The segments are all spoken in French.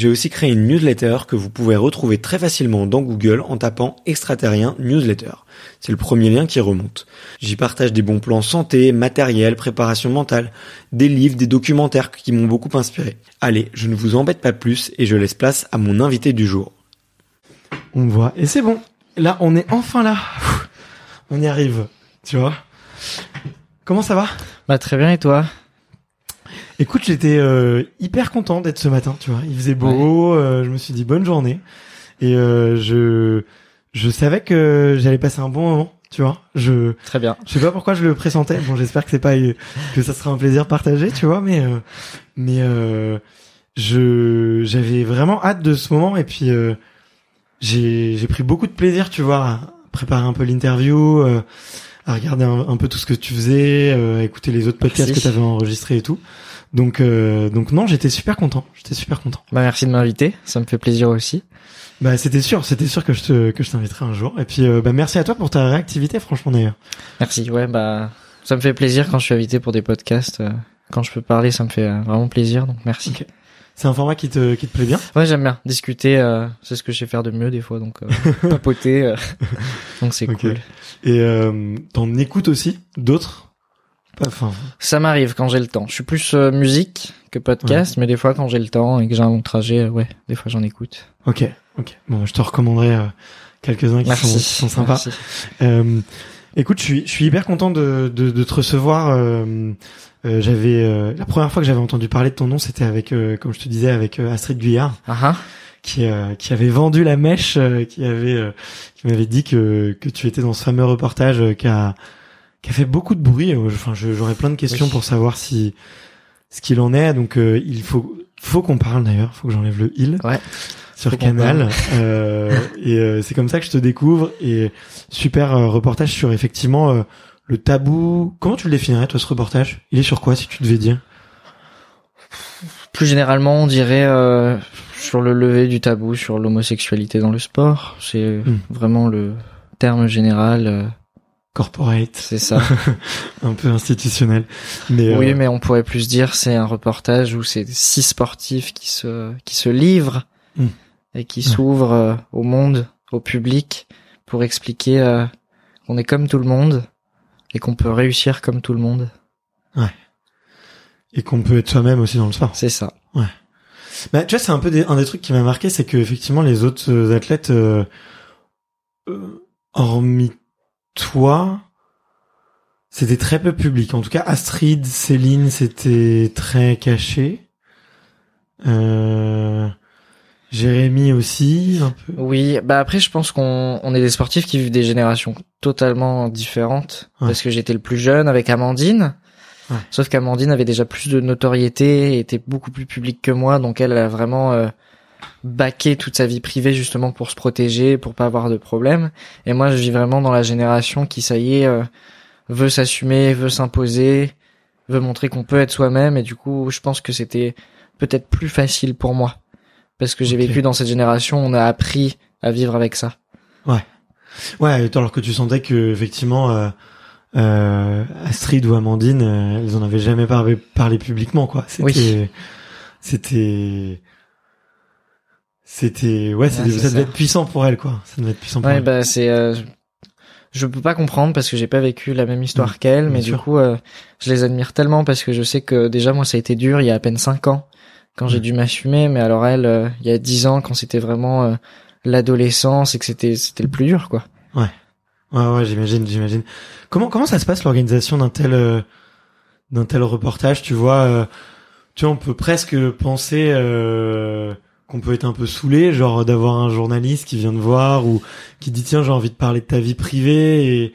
j'ai aussi créé une newsletter que vous pouvez retrouver très facilement dans Google en tapant extraterrien newsletter. C'est le premier lien qui remonte. J'y partage des bons plans santé, matériel, préparation mentale, des livres, des documentaires qui m'ont beaucoup inspiré. Allez, je ne vous embête pas plus et je laisse place à mon invité du jour. On voit, et c'est bon. Là, on est enfin là. On y arrive, tu vois. Comment ça va? Bah très bien et toi? Écoute, j'étais euh, hyper content d'être ce matin, tu vois. Il faisait beau, euh, je me suis dit bonne journée et euh, je je savais que j'allais passer un bon moment, tu vois. Je Très bien. je sais pas pourquoi je le pressentais. Bon, j'espère que c'est pas que ça sera un plaisir partagé, tu vois, mais mais je j'avais vraiment hâte de ce moment et puis j'ai j'ai pris beaucoup de plaisir, tu vois, à préparer un peu l'interview, à regarder un, peu tout ce que tu faisais, à écouter les autres podcasts Merci. que tu avais enregistrés et tout. Donc euh, donc non, j'étais super content. J'étais super content. Bah merci de m'inviter, ça me fait plaisir aussi. Bah c'était sûr, c'était sûr que je te que je t'inviterai un jour. Et puis euh, bah merci à toi pour ta réactivité, franchement d'ailleurs. Merci. Ouais, bah ça me fait plaisir quand je suis invité pour des podcasts. euh, Quand je peux parler, ça me fait euh, vraiment plaisir. Donc merci. C'est un format qui te qui te plaît bien? Ouais, j'aime bien discuter. euh, c'est ce que je sais faire de mieux des fois. Donc euh, papoter. euh, donc c'est cool. Et euh, t'en écoutes aussi d'autres? Pas- Enfin, Ça m'arrive quand j'ai le temps. Je suis plus euh, musique que podcast, mais des fois quand j'ai le temps et que j'ai un long trajet, euh, ouais, des fois j'en écoute. ok, ok. Bon, je te recommanderai euh, quelques-uns qui sont, Merci. qui sont sympas. Merci. Euh, écoute, je suis, je suis hyper content de, de, de te recevoir. euh, euh, j'avais euh, la première fois que j'avais entendu parler de ton nom, c'était avec, euh, comme je te disais, avec Astrid Guyard, ah. Qui euh, qui avait vendu la mèche, euh, qui avait, euh, qui m'avait dit que que tu étais dans ce fameux reportage euh, qui a qui a fait beaucoup de bruit. Euh, Enfin, j'aurais plein de questions Oui. pour savoir si ce qu'il en est. Donc, euh, il faut faut qu'on parle d'ailleurs. Faut que j'enlève le il Ouais. sur Canal. Euh, et euh, c'est comme ça que je te découvre. Et super euh, reportage sur effectivement euh, le tabou. Comment tu le définirais toi ce reportage? Il est sur quoi si tu devais dire? Plus généralement, on dirait euh, sur le lever du tabou sur l'homosexualité dans le sport. C'est Hmm. vraiment le terme général. euh, Corporate, c'est ça. un peu institutionnel. Mais oui, euh, mais on pourrait plus dire c'est un reportage où c'est six sportifs qui se qui se livrent Hmm. et qui Ouais. s'ouvrent euh, au monde, au public, pour expliquer euh, qu'on est comme tout le monde et qu'on peut réussir comme tout le monde. Et qu'on peut être soi-même aussi dans le sport. C'est ça. Bah, tu vois, c'est un peu des, un des trucs qui m'a marqué, c'est que effectivement les autres euh, athlètes, euh, euh, hormis toi, C'était très peu public. En tout cas, Astrid, Céline, c'était très caché. Euh, Jérémy aussi, un peu. Oui, bah après, je pense qu'on on est des sportifs qui vivent des générations totalement différentes. Ouais. Parce que j'étais le plus jeune avec Amandine. Ouais. Sauf qu'Amandine avait déjà plus de notoriété, était beaucoup plus publique que moi, donc elle a vraiment euh, baqué toute sa vie privée justement pour se protéger, pour pas avoir de problème. Et moi, je vis vraiment dans la génération qui, ça y est, euh, veut s'assumer, veut s'imposer, veut montrer qu'on peut être soi-même. Et du coup, je pense que c'était peut-être plus facile pour moi. Parce que j'ai vécu dans cette génération, on a appris à vivre avec ça. Ouais, alors que tu sentais que effectivement euh, euh, Astrid ou Amandine, euh, elles en avaient jamais parlé, parlé publiquement, quoi. C'était, Oui. c'était, c'était, ouais, ça devait être puissant pour elles, quoi. Ça devait être puissant pour Ouais, elles. bah c'est, euh, je peux pas comprendre parce que j'ai pas vécu la même histoire Mmh, qu'elle, mais du coup, euh, je les admire tellement parce que je sais que déjà moi ça a été dur il y a à peine cinq ans quand j'ai Ouais. dû m'assumer, mais alors elle, euh, il y a dix ans quand c'était vraiment l'adolescence et que c'était c'était le plus dur quoi. Ouais, ouais, j'imagine, j'imagine. Comment comment ça se passe l'organisation d'un tel euh, d'un tel reportage Tu vois, euh, tu vois, on peut presque penser euh, qu'on peut être un peu saoulé, genre d'avoir un journaliste qui vient te voir ou qui dit tiens j'ai envie de parler de ta vie privée et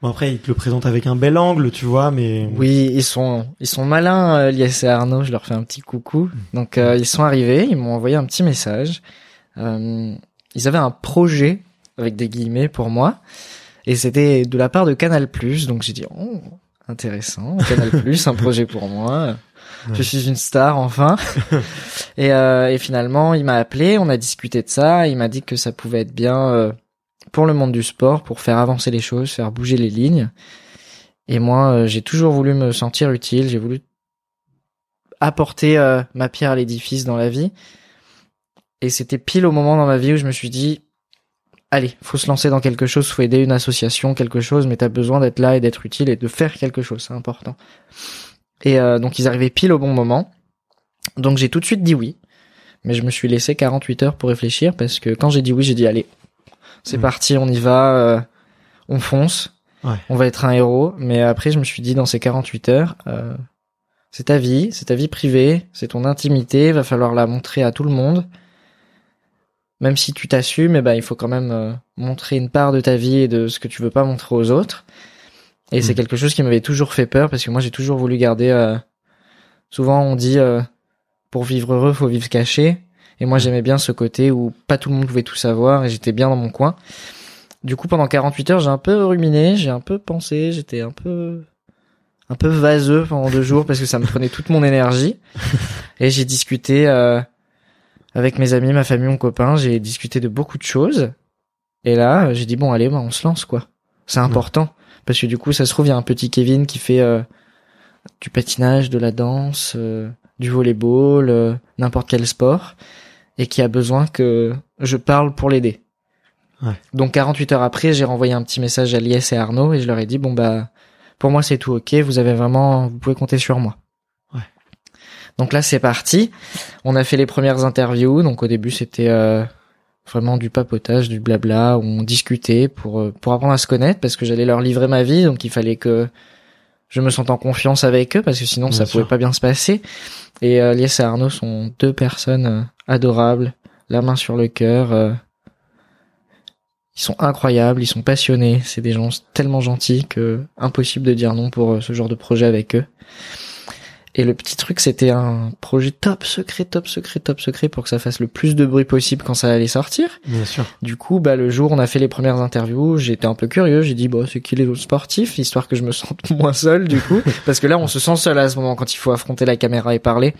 bon après il te le présente avec un bel angle, tu vois, mais Oui, ils sont ils sont malins, euh, Lies et Arnaud. Je leur fais un petit coucou. Donc euh, ils sont arrivés, ils m'ont envoyé un petit message. Euh, ils avaient un projet avec des guillemets pour moi, et c'était de la part de Canal+. Donc j'ai dit oh intéressant, Canal+, un projet pour moi. Je suis une star enfin. et, euh, et finalement, il m'a appelé, on a discuté de ça. Il m'a dit que ça pouvait être bien euh, pour le monde du sport, pour faire avancer les choses, faire bouger les lignes. Et moi, euh, j'ai toujours voulu me sentir utile. J'ai voulu apporter euh, ma pierre à l'édifice dans la vie. Et c'était pile au moment dans ma vie où je me suis dit, allez, faut se lancer dans quelque chose, faut aider une association, quelque chose, mais t'as besoin d'être là et d'être utile et de faire quelque chose, c'est important. Et euh, donc ils arrivaient pile au bon moment. Donc j'ai tout de suite dit oui. Mais je me suis laissé 48 heures pour réfléchir parce que quand j'ai dit oui, j'ai dit allez, c'est Mm. parti, on y va, euh, on fonce, Ouais. on va être un héros. Mais après je me suis dit dans ces 48 heures, euh, c'est ta vie, c'est ta vie privée, c'est ton intimité, va falloir la montrer à tout le monde. Même si tu t'assumes, eh ben, il faut quand même euh, montrer une part de ta vie et de ce que tu veux pas montrer aux autres. Et c'est Mm. quelque chose qui m'avait toujours fait peur parce que moi j'ai toujours voulu garder. euh, Souvent on dit euh, pour vivre heureux faut vivre caché. Et moi j'aimais bien ce côté où pas tout le monde pouvait tout savoir et j'étais bien dans mon coin. Du coup pendant 48 heures j'ai un peu ruminé, j'ai un peu pensé, j'étais un peu un peu vaseux pendant deux jours parce que ça me prenait toute mon énergie. Et j'ai discuté euh, avec mes amis, ma famille, mon copain, j'ai discuté de beaucoup de choses. Et là, j'ai dit bon allez, bah, on se lance quoi. C'est important parce que du coup, ça se trouve il y a un petit Kevin qui fait euh, du patinage, de la danse, euh, du volleyball, euh, n'importe quel sport et qui a besoin que je parle pour l'aider. Ouais. Donc 48 heures après, j'ai renvoyé un petit message à Lies et Arnaud et je leur ai dit bon bah pour moi c'est tout ok, vous avez vraiment vous pouvez compter sur moi. Donc là c'est parti. On a fait les premières interviews. Donc au début c'était euh, vraiment du papotage, du blabla où on discutait pour euh, pour apprendre à se connaître parce que j'allais leur livrer ma vie donc il fallait que je me sente en confiance avec eux parce que sinon Bien ça sûr. pouvait pas bien se passer. Et euh, Lies et Arnaud sont deux personnes euh, adorables, la main sur le cœur. euh, ils sont incroyables, ils sont passionnés, c'est des gens tellement gentils que impossible de dire non pour ce genre de projet avec eux. Et le petit truc, c'était un projet top secret, top secret, top secret pour que ça fasse le plus de bruit possible quand ça allait sortir. bien sûr. Du coup, bah, le jour où on a fait les premières interviews, j'étais un peu curieux. J'ai dit, bah, c'est qui les autres sportifs? Histoire que je me sente moins seul, du coup. Parce que là, on se sent seul à ce moment quand il faut affronter la caméra et parler.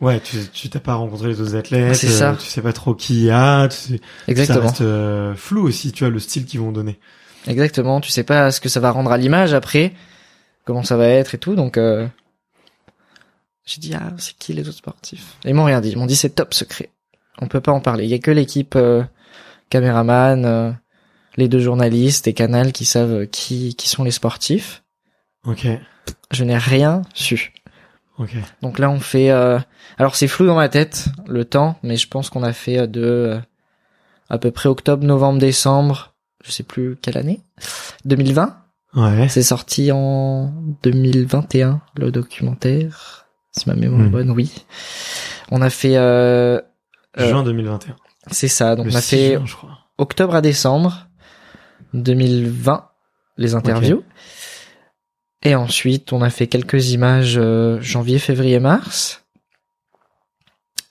Ouais, tu tu t'as pas rencontré les autres athlètes, C'est ça. euh, tu sais pas trop qui il y a, tu sais, Exactement. ça reste euh, flou aussi, tu vois le style qu'ils vont donner. Exactement. Tu sais pas ce que ça va rendre à l'image après, comment ça va être et tout. Donc, euh, j'ai dit, ah, c'est qui les autres sportifs? Et ils m'ont rien dit. Ils m'ont dit, c'est top secret. On peut pas en parler. Il y a que l'équipe euh, caméraman, euh, les deux journalistes et Canal qui savent qui, qui sont les sportifs. Ok, Je n'ai rien su. ok. Donc là, on fait. euh, Alors c'est flou dans ma tête le temps, mais je pense qu'on a fait euh, de euh, à peu près octobre, novembre, décembre. Je sais plus quelle année. 2020. Ouais. C'est sorti en 2021, le documentaire. Si ma mémoire est Hmm. bonne, oui. On a fait, euh, euh, Juin 2021. c'est ça. Donc Le on a 6 fait juin, je crois. octobre à décembre 2020 les interviews. Et ensuite, on a fait quelques images euh, janvier, février, mars.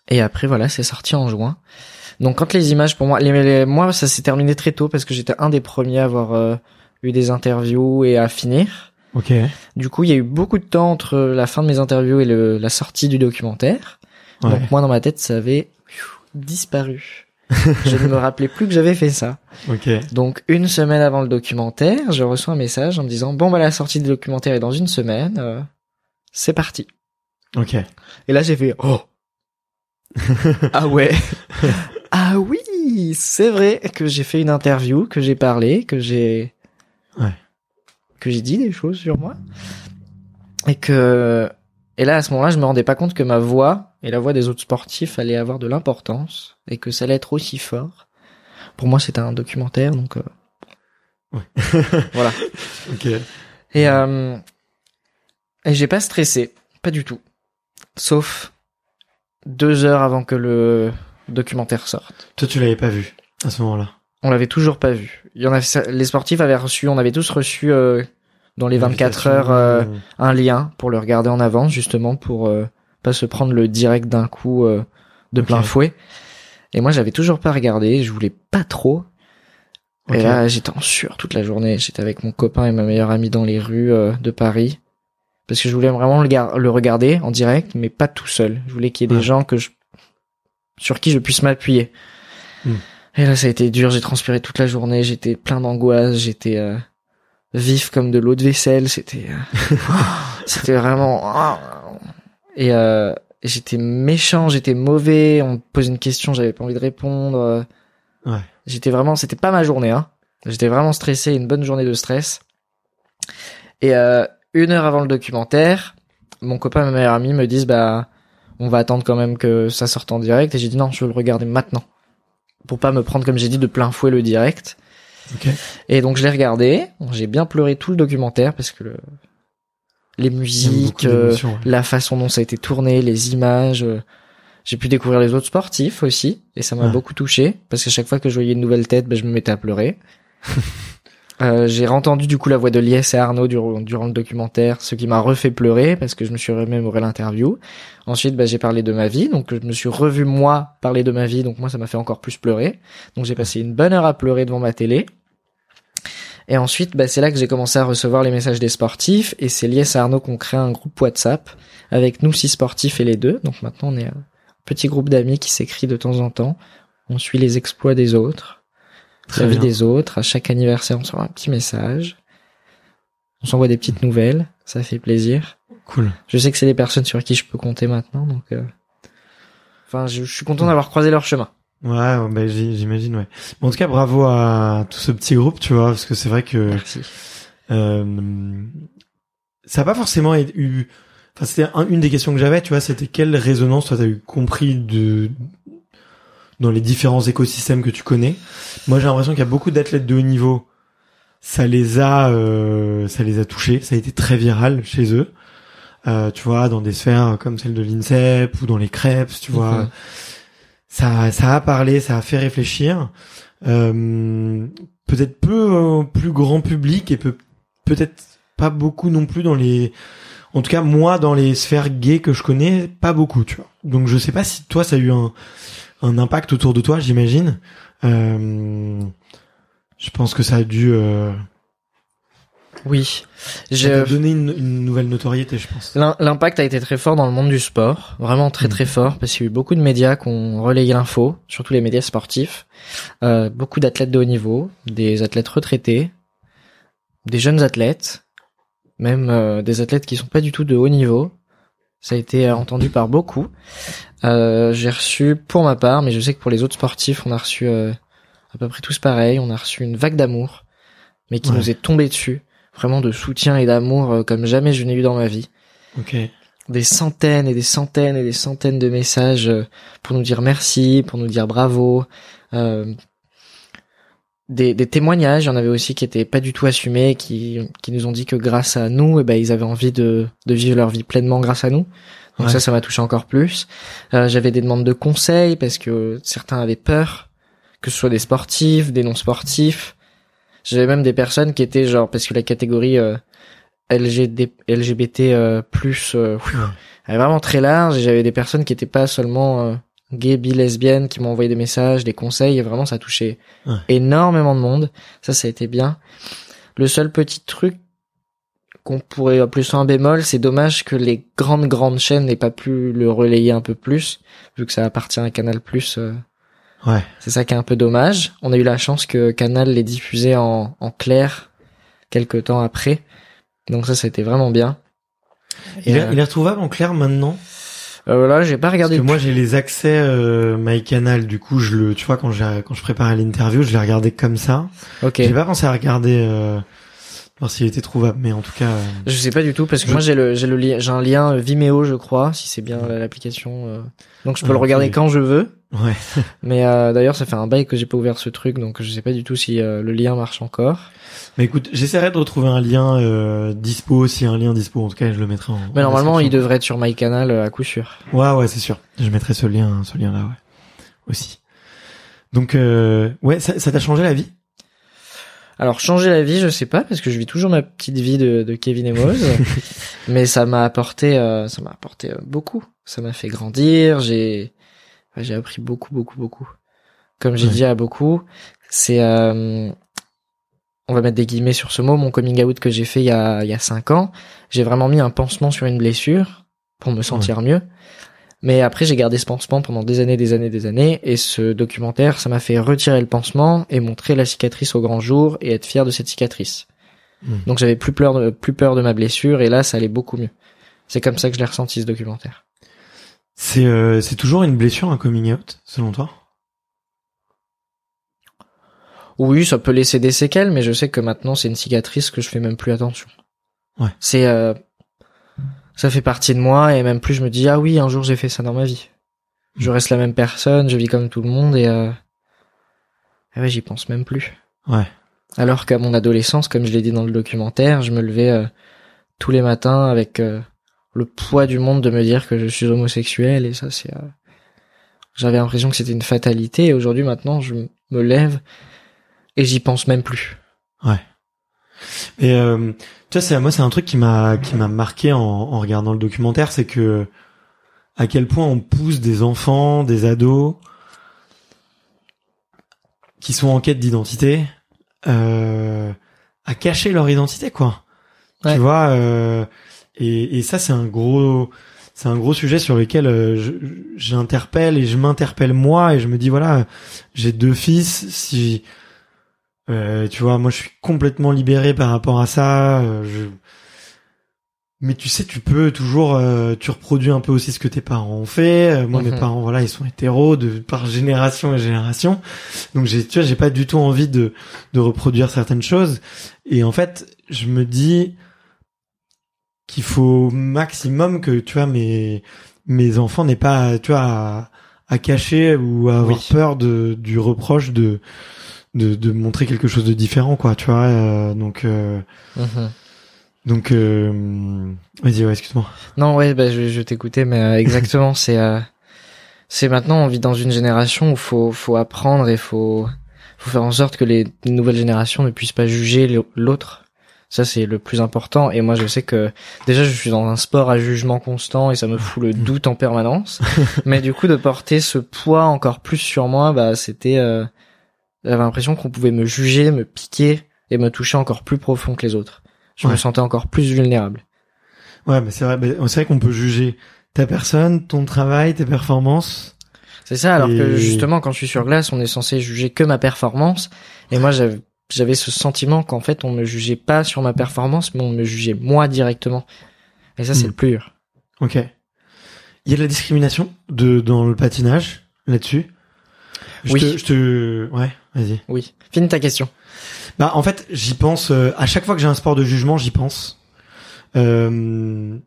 Et après, voilà, c'est sorti en juin. Donc, quand les images, pour moi, les, les- moi, ça s'est terminé très tôt parce que j'étais un des premiers à avoir euh, eu des interviews et à finir. Ok. Du coup, il y a eu beaucoup de temps entre la fin de mes interviews et le, la sortie du documentaire. Ouais. Donc, moi, dans ma tête, ça avait disparu. je ne me rappelais plus que j'avais fait ça. Ok. Donc une semaine avant le documentaire, je reçois un message en me disant bon bah la sortie du documentaire est dans une semaine, euh, c'est parti. Ok. Et là j'ai fait oh ah ouais ah oui c'est vrai que j'ai fait une interview, que j'ai parlé, que j'ai Ouais. Que j'ai dit des choses sur moi et que et là à ce moment-là je me rendais pas compte que ma voix et la voix des autres sportifs allait avoir de l'importance et que ça allait être aussi fort. Pour moi c'était un documentaire donc euh, voilà. Ok. Et, euh, et j'ai pas stressé, pas du tout. Sauf deux heures avant que le documentaire sorte. Toi, tu l'avais pas vu à ce moment-là. On l'avait toujours pas vu. Il y en a, les sportifs avaient reçu, on avait tous reçu euh, dans les 24 heures euh, un lien pour le regarder en avance, justement pour euh, pas se prendre le direct d'un coup euh, de plein fouet. Et moi, j'avais toujours pas regardé, je voulais pas trop. Et là, j'étais en sueur toute la journée. J'étais avec mon copain et ma meilleure amie dans les rues euh, de Paris. Parce que je voulais vraiment le, gar- le regarder en direct, mais pas tout seul. Je voulais qu'il y ait Ouais. des gens que je, sur qui je puisse m'appuyer. Hmm. Et là, ça a été dur. J'ai transpiré toute la journée. J'étais plein d'angoisse. J'étais euh, vif comme de l'eau de vaisselle. C'était, euh, c'était vraiment. Et euh, j'étais méchant. J'étais mauvais. On me posait une question, j'avais pas envie de répondre. Ouais. J'étais vraiment, c'était pas ma journée, hein. J'étais vraiment stressé, une bonne journée de stress. Et euh, une heure avant le documentaire, mon copain et ma meilleure amie me disent, bah, on va attendre quand même que ça sorte en direct. Et j'ai dit non, je veux le regarder maintenant, pour pas me prendre, comme j'ai dit, de plein fouet le direct. Ok. Et donc je l'ai regardé. J'ai bien pleuré tout le documentaire parce que le... les musiques, euh, ouais. la façon dont ça a été tourné, les images. euh, J'ai pu découvrir les autres sportifs aussi, et ça m'a beaucoup touché, parce qu'à chaque fois que je voyais une nouvelle tête, ben, je me mettais à pleurer. Euh, j'ai entendu du coup la voix de Lies et Arnaud durant, le documentaire, ce qui m'a refait pleurer, parce que je me suis remémoré l'interview. Ensuite, ben, j'ai parlé de ma vie, donc je me suis revu moi parler de ma vie, donc moi ça m'a fait encore plus pleurer. Donc j'ai passé une bonne heure à pleurer devant ma télé. Et ensuite, bah, c'est là que j'ai commencé à recevoir les messages des sportifs. Et c'est Lies et Arnaud qu'on crée un groupe WhatsApp avec nous six sportifs et les deux. Donc maintenant, on est un petit groupe d'amis qui s'écrit de temps en temps. On suit les exploits des autres, Très la vie des autres. À chaque anniversaire, on s'envoie un petit message. On s'envoie des petites nouvelles. Ça fait plaisir. Cool. Je sais que c'est des personnes sur qui je peux compter maintenant. Donc, euh, enfin, je, je suis content d'avoir croisé leur chemin. Ouais, bah, j'imagine, ouais. Mais en tout cas, bravo à tout ce petit groupe, tu vois, parce que c'est vrai que Merci. euh, ça a pas forcément eu. Enfin, c'était un- une des questions que j'avais, tu vois, c'était quelle résonance toi t'as eu compris de dans les différents écosystèmes que tu connais. Moi, j'ai l'impression qu'il y a beaucoup d'athlètes de haut niveau. Ça les a, euh, ça les a touchés. Ça a été très viral chez eux. Euh, tu vois, dans des sphères comme celle de l'INSEP ou dans les crêpes, tu vois. Mhm. Ça, ça a parlé, ça a fait réfléchir. Euh, peut-être peu plus grand public et peut peut-être pas beaucoup non plus dans les en tout cas moi dans les sphères gays que je connais pas beaucoup tu vois donc je sais pas si toi ça a eu un un impact autour de toi j'imagine euh, je pense que ça a dû euh, Oui. ça J'ai, donné une, une nouvelle notoriété je pense L'im- L'impact a été très fort dans le monde du sport, vraiment très Mhm. très fort, parce qu'il y a eu beaucoup de médias qui ont relayé l'info, surtout les médias sportifs, euh, beaucoup d'athlètes de haut niveau, des athlètes retraités, des jeunes athlètes, même euh, des athlètes qui sont pas du tout de haut niveau. Ça a été euh, entendu par beaucoup. Euh, J'ai reçu pour ma part, mais je sais que pour les autres sportifs, on a reçu euh, à peu près tous pareil, on a reçu une vague d'amour, mais qui Ouais. nous est tombée dessus, vraiment de soutien et d'amour euh, comme jamais je n'ai eu dans ma vie ok des centaines et des centaines et des centaines de messages euh, pour nous dire merci, pour nous dire bravo. Des, des témoignages. Il y en avait aussi qui étaient pas du tout assumés, qui, qui nous ont dit que grâce à nous, eh ben, ils avaient envie de, de vivre leur vie pleinement grâce à nous. Donc Ouais. ça, ça m'a touché encore plus. Euh, J'avais des demandes de conseils parce que certains avaient peur, que ce soit des sportifs, des non sportifs. J'avais même des personnes qui étaient genre parce que la catégorie euh, LGD, LGBT euh, plus euh, Ouais. elle est vraiment très large. Et j'avais des personnes qui étaient pas seulement euh, gays, bi, lesbiennes, qui m'ont envoyé des messages, des conseils. Et vraiment, ça touchait Ouais. énormément de monde. Ça, ça a été bien. Le seul petit truc qu'on pourrait appeler ça un bémol, c'est dommage que les grandes grandes chaînes n'aient pas pu le relayer un peu plus, vu que ça appartient à Canal+. Euh, Ouais. c'est ça qui est un peu dommage. On a eu la chance que Canal l'ait diffusé en, en clair quelques temps après. Donc ça, c'était vraiment bien. Et, Il, est, euh, il est retrouvable en clair maintenant? Euh, voilà, j'ai pas Parce regardé. que moi j'ai les accès euh, MyCanal, du coup je le, tu vois quand j'ai quand je préparais l'interview, je l'ai regardé comme ça. ok. J'ai pas pensé à regarder euh, voir s'il était trouvable, mais en tout cas. euh, Je sais pas du tout parce que Je- moi j'ai le j'ai le lien j'ai un lien euh, Vimeo je crois si c'est bien l'application euh. donc je peux Ah, le regarder quand je veux ouais. mais euh, d'ailleurs ça fait un bail que j'ai pas ouvert ce truc donc je sais pas du tout si euh, le lien marche encore Mais écoute, j'essaierai de retrouver un lien euh, dispo, y a un lien dispo, en tout cas je le mettrai en. mais en normalement il devrait être sur MyCanal euh, à coup sûr Ouais, ouais, c'est sûr. Je mettrai ce lien, ce lien là, ouais, aussi. Donc, euh, ouais, ça ça t'a changé la vie? Alors changer la vie je sais pas parce que je vis toujours ma petite vie de, de Kevin et Mose mais ça m'a apporté euh, ça m'a apporté euh, beaucoup. Ça m'a fait grandir. J'ai j'ai appris beaucoup beaucoup beaucoup. Comme j'ai Ouais. dit à beaucoup c'est euh, on va mettre des guillemets sur ce mot mon coming out que j'ai fait il y a il y a cinq ans j'ai vraiment mis un pansement sur une blessure pour me sentir mieux mais après j'ai gardé ce pansement pendant des années des années des années et ce documentaire ça m'a fait retirer le pansement et montrer la cicatrice au grand jour et être fier de cette cicatrice Hmm. donc j'avais plus peur de, plus peur de ma blessure et là ça allait beaucoup mieux c'est comme ça que je l'ai ressenti ce documentaire C'est euh, c'est toujours une blessure, un coming out, selon toi? Oui, ça peut laisser des séquelles, mais je sais que maintenant c'est une cicatrice que je fais même plus attention. Ouais. C'est, euh, ça fait partie de moi et même plus je me dis ah oui un jour j'ai fait ça dans ma vie. Je reste la même personne, je vis comme tout le monde et euh, ah ouais j'y pense même plus. Ouais. Alors qu'à mon adolescence, comme je l'ai dit dans le documentaire, je me levais euh, tous les matins avec euh, le poids du monde de me dire que je suis homosexuel et ça c'est. euh, J'avais l'impression que c'était une fatalité et aujourd'hui maintenant je me lève et j'y pense même plus. Et euh, tu vois, c'est moi, c'est un truc qui m'a qui m'a marqué en, en regardant le documentaire, c'est que à quel point on pousse des enfants, des ados qui sont en quête d'identité euh, à cacher leur identité, quoi. Ouais. Tu vois, euh, et, et ça, c'est un gros c'est un gros sujet sur lequel euh, j'interpelle et je m'interpelle moi et je me dis voilà, j'ai deux fils, si euh, tu vois, moi je suis complètement libéré par rapport à ça. euh, je... Mais tu sais, tu peux toujours, euh, tu reproduis un peu aussi ce que tes parents ont fait. Euh, moi, Mhm. mes parents, voilà, ils sont hétéros de par génération et génération. Donc j'ai, tu vois, j'ai pas du tout envie de de reproduire certaines choses. Et en fait, je me dis qu'il faut au maximum que tu vois mes mes enfants n'aient pas, tu vois, à, à cacher ou à avoir Oui. peur de du reproche de de, de montrer quelque chose de différent quoi tu vois euh, donc euh, Mhm. donc euh, vas-y ouais excuse-moi Non, ouais, bah, je, je t'écoutais, mais euh, exactement, c'est, euh, c'est maintenant, on vit dans une génération où faut, faut apprendre et faut, faut faire en sorte que les nouvelles générations ne puissent pas juger l'au- l'autre. Ça, c'est le plus important. Et moi, je sais que déjà, je suis dans un sport à jugement constant et ça me fout le doute en permanence. mais du coup, de porter ce poids encore plus sur moi, bah, c'était, euh, j'avais l'impression qu'on pouvait me juger, me piquer et me toucher encore plus profond que les autres. Je me sentais encore plus vulnérable. ouais mais c'est vrai mais c'est vrai qu'on peut juger ta personne ton travail tes performances C'est ça, alors que justement, quand je suis sur glace, on est censé juger que ma performance. Et moi, j'avais ce sentiment qu'en fait, on me jugeait pas sur ma performance, mais on me jugeait moi directement. Et ça, c'est le plus dur. ok il y a de la discrimination de dans le patinage là-dessus? Je Oui. te, je te ouais vas-y Oui. Finis ta question. Bah en fait, j'y pense euh, à chaque fois que j'ai un sport de jugement, j'y pense. Euh,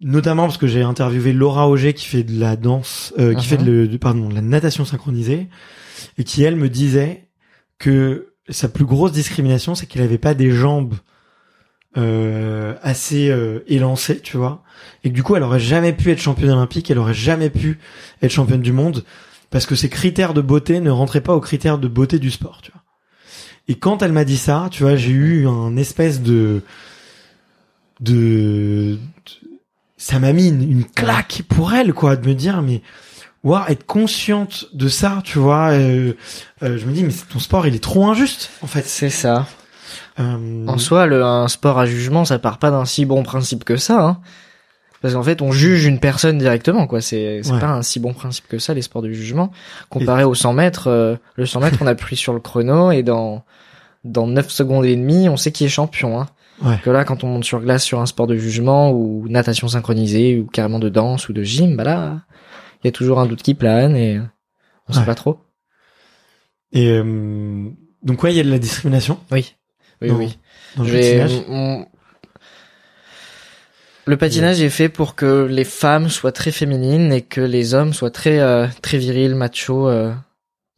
notamment parce que j'ai interviewé Laura Auger qui fait de la danse, euh, qui fait de, le- de- pardon, de la natation synchronisée et qui elle me disait que sa plus grosse discrimination, c'est qu'il avait pas des jambes euh, assez euh, élancées, tu vois, et que du coup, elle aurait jamais pu être championne olympique, elle aurait jamais pu être championne du monde, parce que ses critères de beauté ne rentraient pas aux critères de beauté du sport, tu vois. Et quand elle m'a dit ça, tu vois, j'ai eu un espèce de de, ça m'a mis une, une claque pour elle, quoi, de me dire mais Ouah, être consciente de ça, tu vois, euh, euh, je me dis mais ton sport il est trop injuste en fait. C'est ça. Euh, En soi, le, un sport à jugement, ça part pas d'un si bon principe que ça. Hein. Parce qu'en fait, on juge une personne directement, quoi. C'est c'est Ouais. pas un si bon principe que ça, les sports de jugement. Comparé au 100 mètres, euh, le 100 mètres, on appuie sur le chrono et dans dans 9 secondes et demie, on sait qui est champion. Hein. Ouais. Que là, quand on monte sur glace sur un sport de jugement ou natation synchronisée ou carrément de danse ou de gym, bah là, il y a toujours un doute qui plane et on sait Ouais. pas trop. Et euh, donc ouais, il y a de la discrimination Oui, oui, oui. dans le Le patinage est fait pour que les femmes soient très féminines et que les hommes soient très euh, très virils, machos. euh.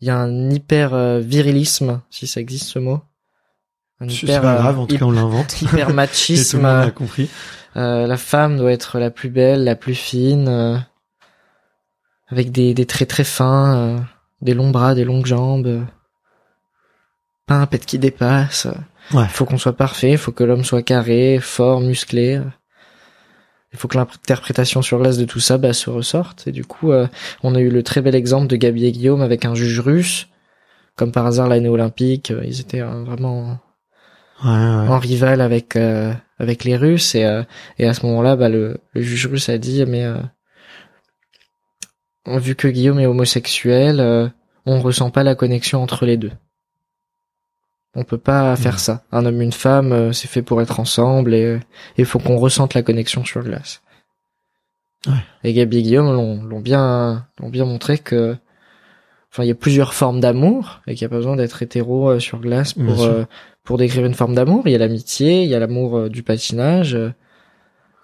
Il y a un hyper euh, virilisme, si ça existe ce mot. Un C'est pas euh, grave, en tout cas on l'invente. hyper Et tout le machisme. monde a compris. Euh, la femme doit être la plus belle, la plus fine, euh, avec des, des traits très fins, euh, des longs bras, des longues jambes, euh, pas un pet qui dépasse. Ouais. Faut qu'on soit parfait, il faut que l'homme soit carré, fort, musclé. Il faut que l'interprétation sur glace de tout ça bah, se ressorte. Et du coup, euh, on a eu le très bel exemple de Gabi et Guillaume avec un juge russe. Comme par hasard, l'année olympique, euh, ils étaient euh, vraiment Ouais, ouais. en rival avec euh, avec les Russes et euh, et à ce moment-là bah le, le juge russe a dit mais euh, vu que Guillaume est homosexuel euh, on ressent pas la connexion entre les deux on peut pas faire Mhm. ça un homme une femme euh, c'est fait pour être ensemble et il faut qu'on ressente la connexion sur glace Ouais. et Gabi et Guillaume l'ont bien l'ont bien montré que enfin il y a plusieurs formes d'amour et qu'il y a pas besoin d'être hétéro euh, sur glace pour euh, pour décrire une forme d'amour. Il y a l'amitié, il y a l'amour euh, du patinage. euh,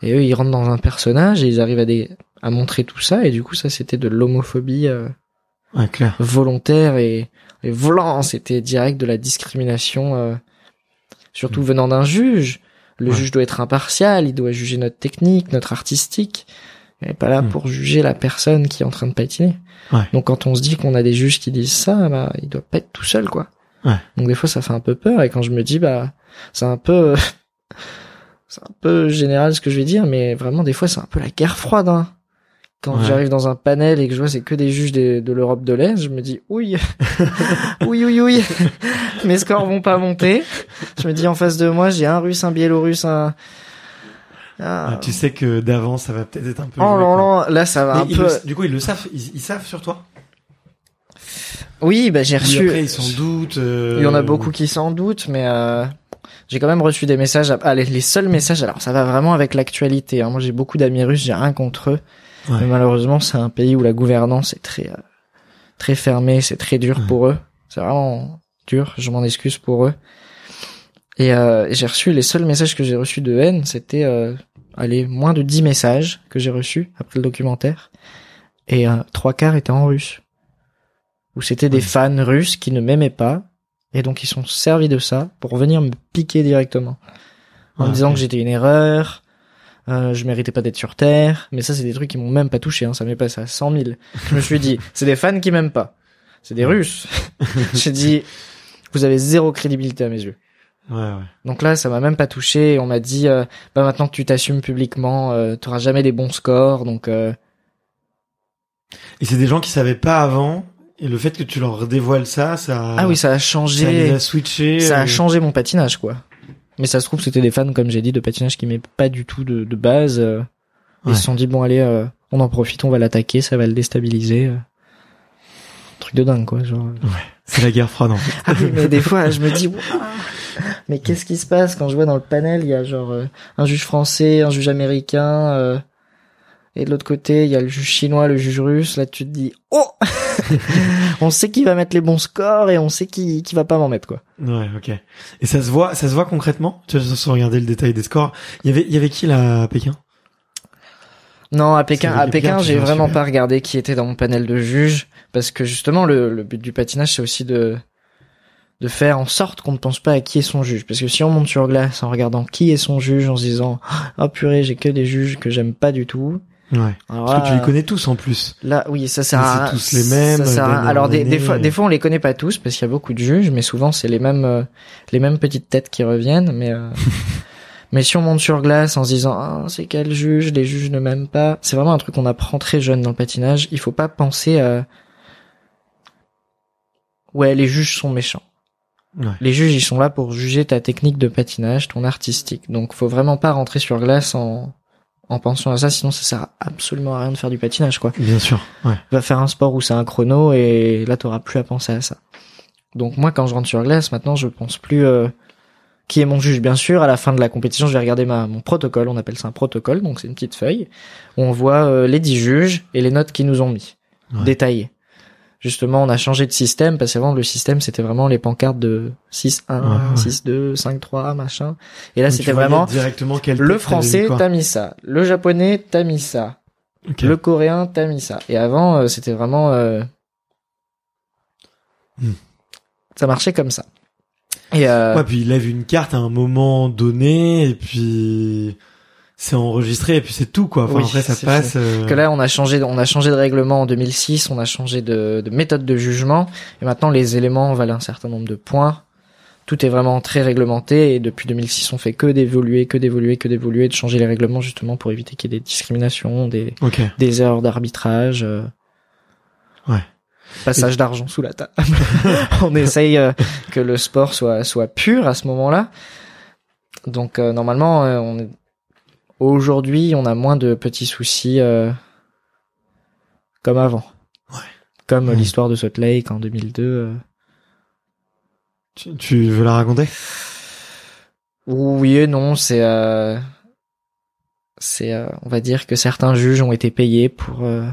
et eux, ils rentrent dans un personnage et ils arrivent à, des, à montrer tout ça. Et du coup, ça, c'était de l'homophobie euh, Ouais, volontaire et, et volant. C'était direct de la discrimination, euh, surtout venant d'un juge. Le Ouais. juge doit être impartial, il doit juger notre technique, notre artistique. Il n'est pas là Mm. pour juger la personne qui est en train de patiner. Ouais. Donc quand on se dit qu'on a des juges qui disent ça, bah, il doit pas être tout seul, quoi. Ouais. Donc des fois, ça fait un peu peur. Et quand je me dis, bah, c'est un peu, c'est un peu général ce que je vais dire, mais vraiment des fois, c'est un peu la guerre froide. Hein. Quand Ouais. j'arrive dans un panel et que je vois c'est que des juges des- de l'Europe de l'Est, je me dis oui, oui, oui, oui, mes scores vont pas monter. Je me dis en face de moi, j'ai un Russe, un Biélorusse, un. Ah, Ah. tu sais que d'avant ça va peut-être être un peu. Oh là quoi. là, ça va Mais un peu. le- du coup, ils le savent. Ils, ils savent sur toi? Oui, bah j'ai reçu. après, ils s'en doutent. euh, Il y en a beaucoup qui s'en doutent, mais euh, j'ai quand même reçu des messages. Ah, les, les seuls messages, alors ça va vraiment avec l'actualité. Hein. Moi, j'ai beaucoup d'amis russes, j'ai rien contre eux, Ouais. mais malheureusement, c'est un pays où la gouvernance est très euh, très fermée, c'est très dur Ouais. pour eux. C'est vraiment dur. Je m'en excuse pour eux. Et euh, j'ai reçu les seuls messages que j'ai reçus de haine, c'était euh, allez moins de 10 messages que j'ai reçus après le documentaire, et euh, trois quarts étaient en russe où c'était des fans russes qui ne m'aimaient pas et donc ils sont servis de ça pour venir me piquer directement en Ouais, me disant ok. que j'étais une erreur, euh, je méritais pas d'être sur terre, mais ça c'est des trucs qui m'ont même pas touché, hein, ça m'est passé à 100 000. Je me suis dit, c'est des fans qui m'aiment pas, c'est des Russes. J'ai dit, vous avez zéro crédibilité à mes yeux. Ouais, ouais. Donc là, ça m'a même pas touché. Et on m'a dit, euh, bah maintenant que tu t'assumes publiquement, euh, t'auras jamais des bons scores, donc euh, Et c'est des gens qui savaient pas avant. Et le fait que tu leur dévoiles ça, ça. ah oui, ça a Ça les changé. a switché. ça a euh, changé mon patinage quoi. Mais ça se trouve c'était des fans comme j'ai dit de patinage qui m'aimaient pas du tout de, de base. euh, Ouais. Ils se sont dit bon allez euh, on en profite on va l'attaquer ça va le déstabiliser. euh. Truc de dingue quoi genre. C'est la guerre froide en fait. Ah oui mais des fois je me dis mais qu'est-ce qui se passe quand je vois dans le panel il y a genre euh, un juge français un juge américain euh, et de l'autre côté il y a le juge chinois le juge russe là tu te dis oh on sait qui va mettre les bons scores et on sait qui qui va pas m'en mettre quoi. Ouais, ok. Et ça se voit, ça se voit concrètement? Tu vois, sans regarder le détail des scores. Il y avait, il y avait qui là à Pékin? Non, à Pékin, à Pékin, j'ai vraiment super. pas regardé qui était dans mon panel de juges parce que justement le, le but du patinage c'est aussi de de faire en sorte qu'on ne pense pas à qui est son juge. Parce que si on monte sur glace en regardant qui est son juge, en se disant oh purée j'ai que des juges que j'aime pas du tout. Ouais. Alors Parce que tu les connais tous en plus. Là, oui, ça sert à c'est tous les mêmes, ça sert à- en Alors des, fois, des fois on les connaît pas tous parce qu'il y a beaucoup de juges, mais souvent c'est les mêmes, euh, les mêmes petites têtes qui reviennent. Mais euh, mais si on monte sur glace en se disant ah c'est quel juge, les juges ne m'aiment pas, c'est vraiment un truc qu'on apprend très jeune dans le patinage. Il faut pas penser à ouais les juges sont méchants. Ouais. Les juges ils sont là pour juger ta technique de patinage, ton artistique. Donc faut vraiment pas rentrer sur glace en en pensant à ça, sinon ça sert absolument à rien de faire du patinage quoi Bien sûr. Ouais. va faire un sport où c'est un chrono et là t'auras plus à penser à ça. Donc moi quand je rentre sur glace maintenant je pense plus euh, qui est mon juge bien sûr à la fin de la compétition je vais regarder ma mon protocole on appelle ça un protocole donc c'est une petite feuille où on voit euh, les 10 juges et les notes qu'ils nous ont mis Ouais. détaillées. Justement on a changé de système parce qu'avant le système c'était vraiment les pancartes de 6 1 Ouais, ouais. 6 2 5 3 machin et là c'était vraiment directement quel le français t'as mis ça le japonais t'as mis ça le coréen, t'as mis ça. Et avant, euh, c'était vraiment... euh, Hmm. Ça marchait comme ça. Et euh, Ouais, puis il lève une carte à un moment donné, et puis c'est enregistré, et puis c'est tout, quoi. Enfin, Oui, après, ça passe. euh, que là, on a changé, on a changé de règlement en 2006, on a changé de, de méthode de jugement, et maintenant les éléments valent un certain nombre de points. Tout est vraiment très réglementé, et depuis 2006, on fait que d'évoluer, que d'évoluer, que d'évoluer, de changer les règlements justement pour éviter qu'il y ait des discriminations, des, des erreurs d'arbitrage. euh, Ouais. Passage d'argent sous la table. on essaye euh, que le sport soit soit pur à ce moment-là. Donc euh, normalement, on est... aujourd'hui, on a moins de petits soucis euh, comme avant. Ouais. Comme Ouais. l'histoire de Salt Lake en 2002. euh. Tu, tu veux la raconter? Oui et non, c'est euh, c'est euh, on va dire que certains juges ont été payés pour euh,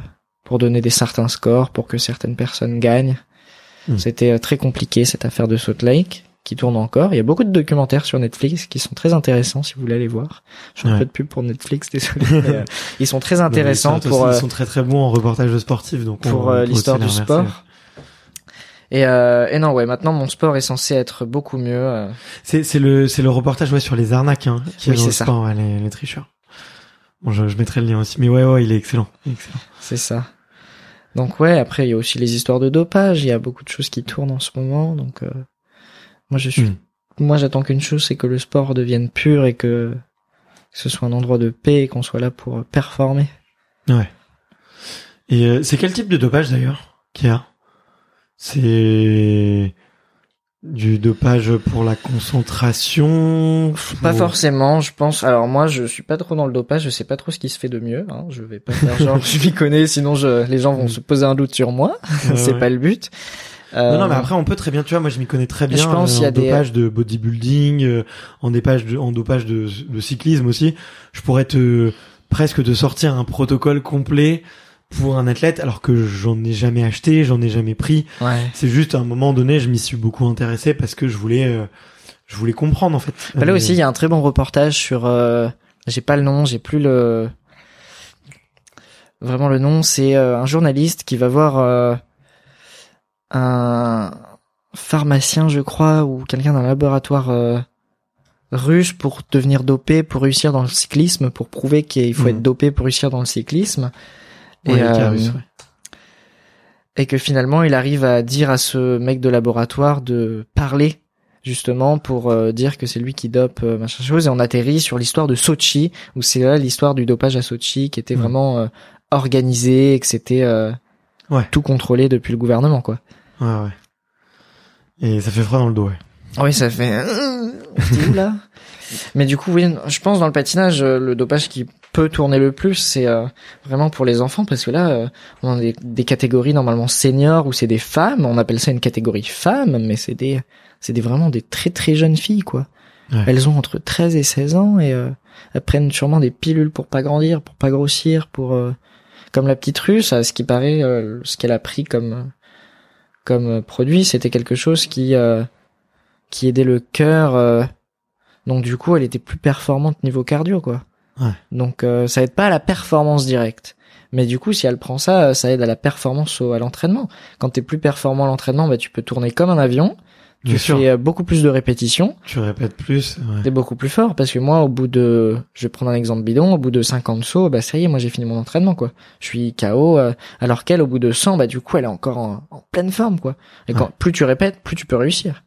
pour donner des certains scores pour que certaines personnes gagnent. Hmm. C'était très compliqué cette affaire de Salt Lake qui tourne encore. Il y a beaucoup de documentaires sur Netflix qui sont très intéressants si vous voulez aller voir. Je fais un peu de pub pour Netflix, désolé. mais, euh, ils sont très intéressants Non, mais ils sont- pour Ils euh, sont très très bons en reportage sportif, donc on- pour euh, l'histoire du sport. Et, euh, et non, ouais, maintenant mon sport est censé être beaucoup mieux. euh, C'est c'est le c'est le reportage ouais sur les arnaques hein, qui Oui, est dans le ça. sport, ouais, les, les tricheurs. Bon, je, je mettrai le lien aussi, mais ouais ouais, il est excellent. Il est excellent. C'est ça. Donc ouais, après il y a aussi les histoires de dopage, il y a beaucoup de choses qui tournent en ce moment, donc euh, moi je suis, Mm. moi j'attends qu'une chose, c'est que le sport devienne pur et que ce soit un endroit de paix et qu'on soit là pour performer. Ouais. Et euh, c'est quel type de dopage d'ailleurs qu'il y a? C'est du dopage pour la concentration Pas forcément, je pense. Alors moi je suis pas trop dans le dopage, je sais pas trop ce qui se fait de mieux. Hein. Je vais pas faire genre je m'y connais, sinon je, les gens vont Mm. se poser un doute sur moi. Ouais, c'est ouais. pas le but. Non, non, mais Euh, après, on peut très bien, tu vois, moi, je m'y connais très bien. Je pense euh, y a en des- dopage de bodybuilding, euh, en dopage de, en dopage de, de cyclisme aussi. Je pourrais te, presque te sortir un protocole complet pour un athlète, alors que j'en ai jamais acheté, j'en ai jamais pris. ouais. C'est juste, à un moment donné, je m'y suis beaucoup intéressé parce que je voulais, euh, je voulais comprendre, en fait. Bah là Euh, aussi, il y a un très bon reportage sur. euh, j'ai pas le nom, j'ai plus le. Vraiment le nom, c'est euh, un journaliste qui va voir euh, un pharmacien, je crois, ou quelqu'un d'un laboratoire euh, russe pour devenir dopé, pour réussir dans le cyclisme, pour prouver qu'il faut Mhm. être dopé pour réussir dans le cyclisme. ouais, et, euh, ouais. et que finalement il arrive à dire à ce mec de laboratoire de parler justement pour euh, dire que c'est lui qui dope euh, machin chose et on atterrit sur l'histoire de Sochi où c'est là l'histoire du dopage à Sochi qui était vraiment euh, organisé et que c'était euh, Ouais. tout contrôlé depuis le gouvernement quoi. Ouais, ouais. Et ça fait froid dans le dos, ouais. Oui, ça fait euh, où là? Mais du coup oui, je pense dans le patinage euh, le dopage qui peut tourner le plus c'est euh, vraiment pour les enfants parce que là euh, on a des, des catégories normalement seniors où c'est des femmes, on appelle ça une catégorie femme mais c'est des c'est des vraiment des très très jeunes filles quoi. Ouais. Elles ont entre 13 et 16 ans et euh, elles prennent sûrement des pilules pour pas grandir, pour pas grossir, pour euh, comme la petite russe, à ce qui paraît euh, ce qu'elle a pris comme comme produit, c'était quelque chose qui euh, qui aidait le cœur euh, donc du coup, elle était plus performante niveau cardio quoi. Ouais. Donc euh, ça aide pas à la performance directe. Mais du coup, si elle prend ça, ça aide à la performance au, à l'entraînement. Quand t'es plus performant à l'entraînement, bah tu peux tourner comme un avion, tu fais euh, beaucoup plus de répétitions, Tu répètes plus. Ouais. t'es beaucoup plus fort parce que moi au bout de je vais prendre un exemple bidon, au bout de 50 sauts, bah ça y est, moi j'ai fini mon entraînement quoi. Je suis KO euh, alors qu'elle au bout de 100 bah du coup elle est encore en, en pleine forme quoi. Et quand Ouais. plus tu répètes, plus tu peux réussir.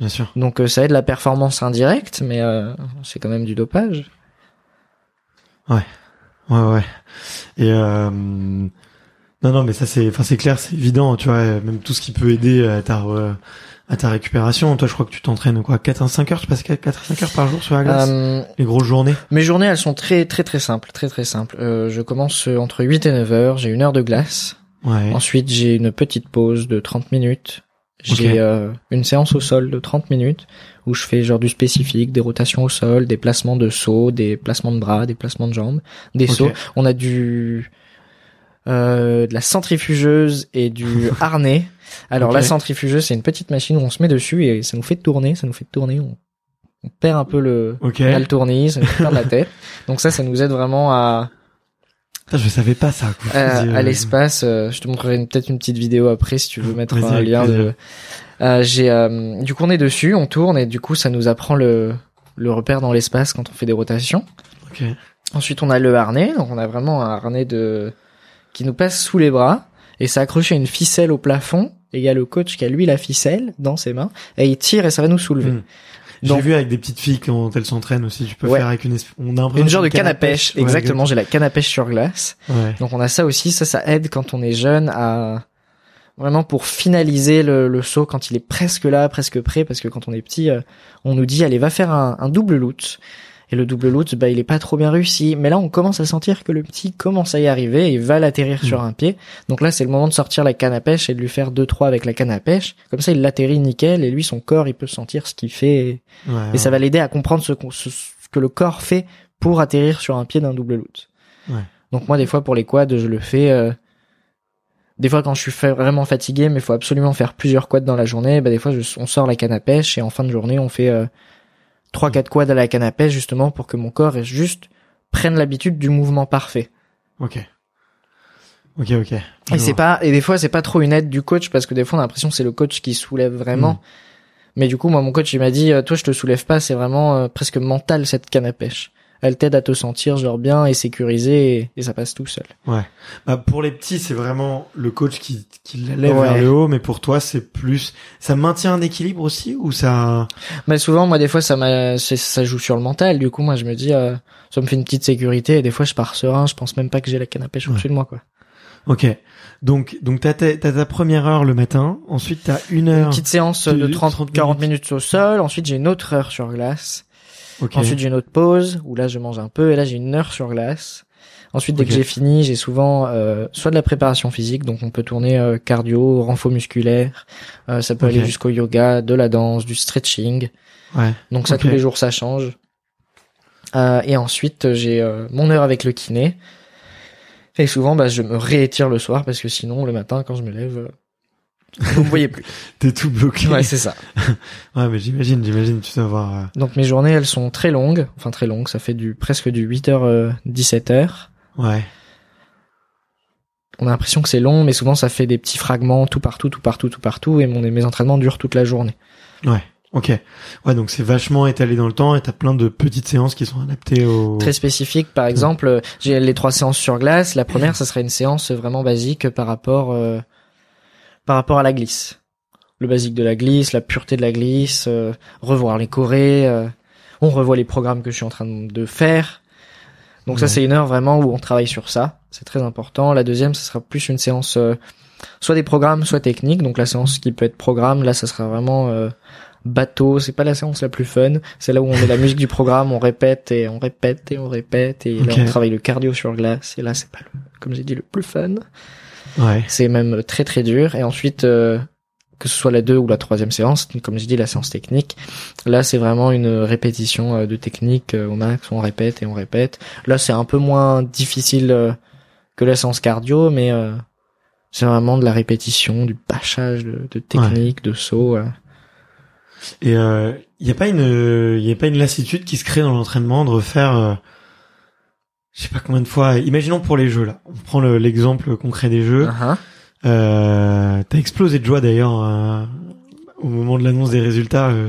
Bien sûr. Donc euh, ça aide la performance indirecte mais euh, c'est quand même du dopage. Ouais, ouais. Et euh, non, non, mais ça c'est, enfin c'est clair, c'est évident, tu vois. Même tout ce qui peut aider à ta à ta récupération. Toi, je crois que tu t'entraînes quoi, 4 à 5 heures. Tu passes 4 à 5 heures par jour sur la glace. Euh, Les grosses journées. Mes journées, elles sont très très très simples, très très simples. Euh, je commence entre 8 et 9 heures, j'ai une heure de glace. Ouais. Ensuite, j'ai une petite pause de 30 minutes. J'ai euh, une séance au sol de 30 minutes où je fais genre du spécifique, des rotations au sol, des placements de sauts, des placements de bras, des placements de jambes, des sauts. On a du euh, de la centrifugeuse et du harnais. Alors la centrifugeuse, c'est une petite machine où on se met dessus et ça nous fait tourner, ça nous fait tourner. On, on perd un peu le Ok. on a le tournis, ça nous perdre la tête. Donc ça, ça nous aide vraiment à Putain, je savais pas ça. Quoi. à, l'espace. euh, je te montrerai peut-être une petite vidéo après si tu veux mettre un lien. De... Euh, j'ai euh, du coup on est dessus, on tourne et du coup ça nous apprend le le repère dans l'espace quand on fait des rotations. Ensuite on a le harnais, donc on a vraiment un harnais de qui nous passe sous les bras et ça accroché à une ficelle au plafond. Et il y a le coach qui a lui la ficelle dans ses mains et il tire et ça va nous soulever. Hmm. J'ai vu avec des petites filles quand elles s'entraînent aussi. Tu peux Ouais. faire avec une. On a Une genre de canne à pêche, Ouais, exactement. J'ai la canne à pêche sur glace. Ouais. Donc on a ça aussi, ça ça aide quand on est jeune à vraiment pour finaliser le, le saut quand il est presque là, presque prêt, parce que quand on est petit, euh, on nous dit allez va faire un, un double loot. Et le double loot, bah il est pas trop bien réussi. Mais là on commence à sentir que le petit commence à y arriver et va l'atterrir Mm. sur un pied. Donc là c'est le moment de sortir la canne à pêche et de lui faire deux trois avec la canne à pêche. Comme ça il l'atterrit nickel et lui son corps il peut sentir ce qu'il fait Ouais, et ça va l'aider à comprendre ce, qu'on- ce- ce que le corps fait pour atterrir sur un pied d'un double loot. Ouais. Donc moi des fois pour les quads je le fais euh, des fois quand je suis vraiment fatigué mais il faut absolument faire plusieurs quads dans la journée, bah des fois je- on sort la canne à pêche et en fin de journée on fait euh, trois quatre quads à la canne à pêche justement pour que mon corps ait juste prenne l'habitude du mouvement parfait. Ok. Ok, ok. Et c'est pas et des fois c'est pas trop une aide du coach parce que des fois on a l'impression que c'est le coach qui soulève vraiment. Mm. Mais du coup moi mon coach il m'a dit euh, toi je te soulève pas, c'est vraiment euh, presque mental cette canne à pêche. Elle t'aide à te sentir genre bien et sécurisé et, et ça passe tout seul. Bah, pour les petits, c'est vraiment le coach qui, qui la lève Ouais. vers le haut, mais pour toi, c'est plus, ça maintient un équilibre aussi, ou ça, Mais souvent moi des fois ça m'a ça joue sur le mental. Du coup moi je me dis euh, ça me fait une petite sécurité et des fois je pars serein, je pense même pas que j'ai la canne à pêche Ouais. au-dessus de moi quoi. ok. Donc, donc t'as ta, t'as ta première heure le matin, ensuite t'as une heure. Une petite séance de 30 30 40 minutes au sol, ensuite j'ai une autre heure sur glace. Ok. Ensuite, j'ai une autre pause où là, je mange un peu et là, j'ai une heure sur glace. Ensuite, dès que j'ai fini, j'ai souvent euh, soit de la préparation physique, donc on peut tourner euh, cardio, renfo musculaire, euh, ça peut aller jusqu'au yoga, de la danse, du stretching. Ouais. Donc ça, tous les jours, ça change. Euh, et ensuite, j'ai euh, mon heure avec le kiné. Et souvent, bah, je me réétire le soir parce que sinon, le matin, quand je me lève, euh, vous me voyez plus. T'es tout bloqué. Ouais, c'est ça. Ouais, mais j'imagine, j'imagine, tu dois avoir. euh, Donc mes journées, elles sont très longues, enfin très longues, ça fait du presque du 8h, 17h. Ouais. on a l'impression que c'est long, mais souvent ça fait des petits fragments tout partout, tout partout, tout partout, et mon, mes entraînements durent toute la journée. Ouais. Ok. Ouais, donc c'est vachement étalé dans le temps et t'as plein de petites séances qui sont adaptées au. Très spécifique, par exemple, euh, j'ai les trois séances sur glace. La première, ça serait une séance vraiment basique par rapport euh, par rapport à la glisse. Le basique de la glisse, la pureté de la glisse, euh, revoir les chorés. euh, on revoit les programmes que je suis en train de faire. Donc ça, c'est une heure vraiment où on travaille sur ça. C'est très important. La deuxième, ce sera plus une séance, euh, soit des programmes, soit techniques. Donc la séance qui peut être programme, là, ça sera vraiment euh, bateau. C'est pas la séance la plus fun. C'est là où on met la musique du programme, on répète et on répète et on répète. Et là, on travaille le cardio sur glace. Et là, c'est pas, le, comme j'ai dit, le plus fun. Ouais. C'est même très très dur. Et ensuite, euh, que ce soit la deux ou la troisième séance, comme j'ai dit, la séance technique, là c'est vraiment une répétition euh, de technique euh, au max, on répète et on répète. Là c'est un peu moins difficile euh, que la séance cardio, mais euh, c'est vraiment de la répétition, du bâchage de, de technique, de saut. euh. Et euh, y a pas une, y a pas une lassitude qui se crée dans l'entraînement de refaire. Euh, je sais pas combien de fois. Imaginons pour les jeux là. On prend le- l'exemple concret des jeux. Uh-huh. Euh, T'as explosé de joie d'ailleurs euh, au moment de l'annonce des résultats. Euh,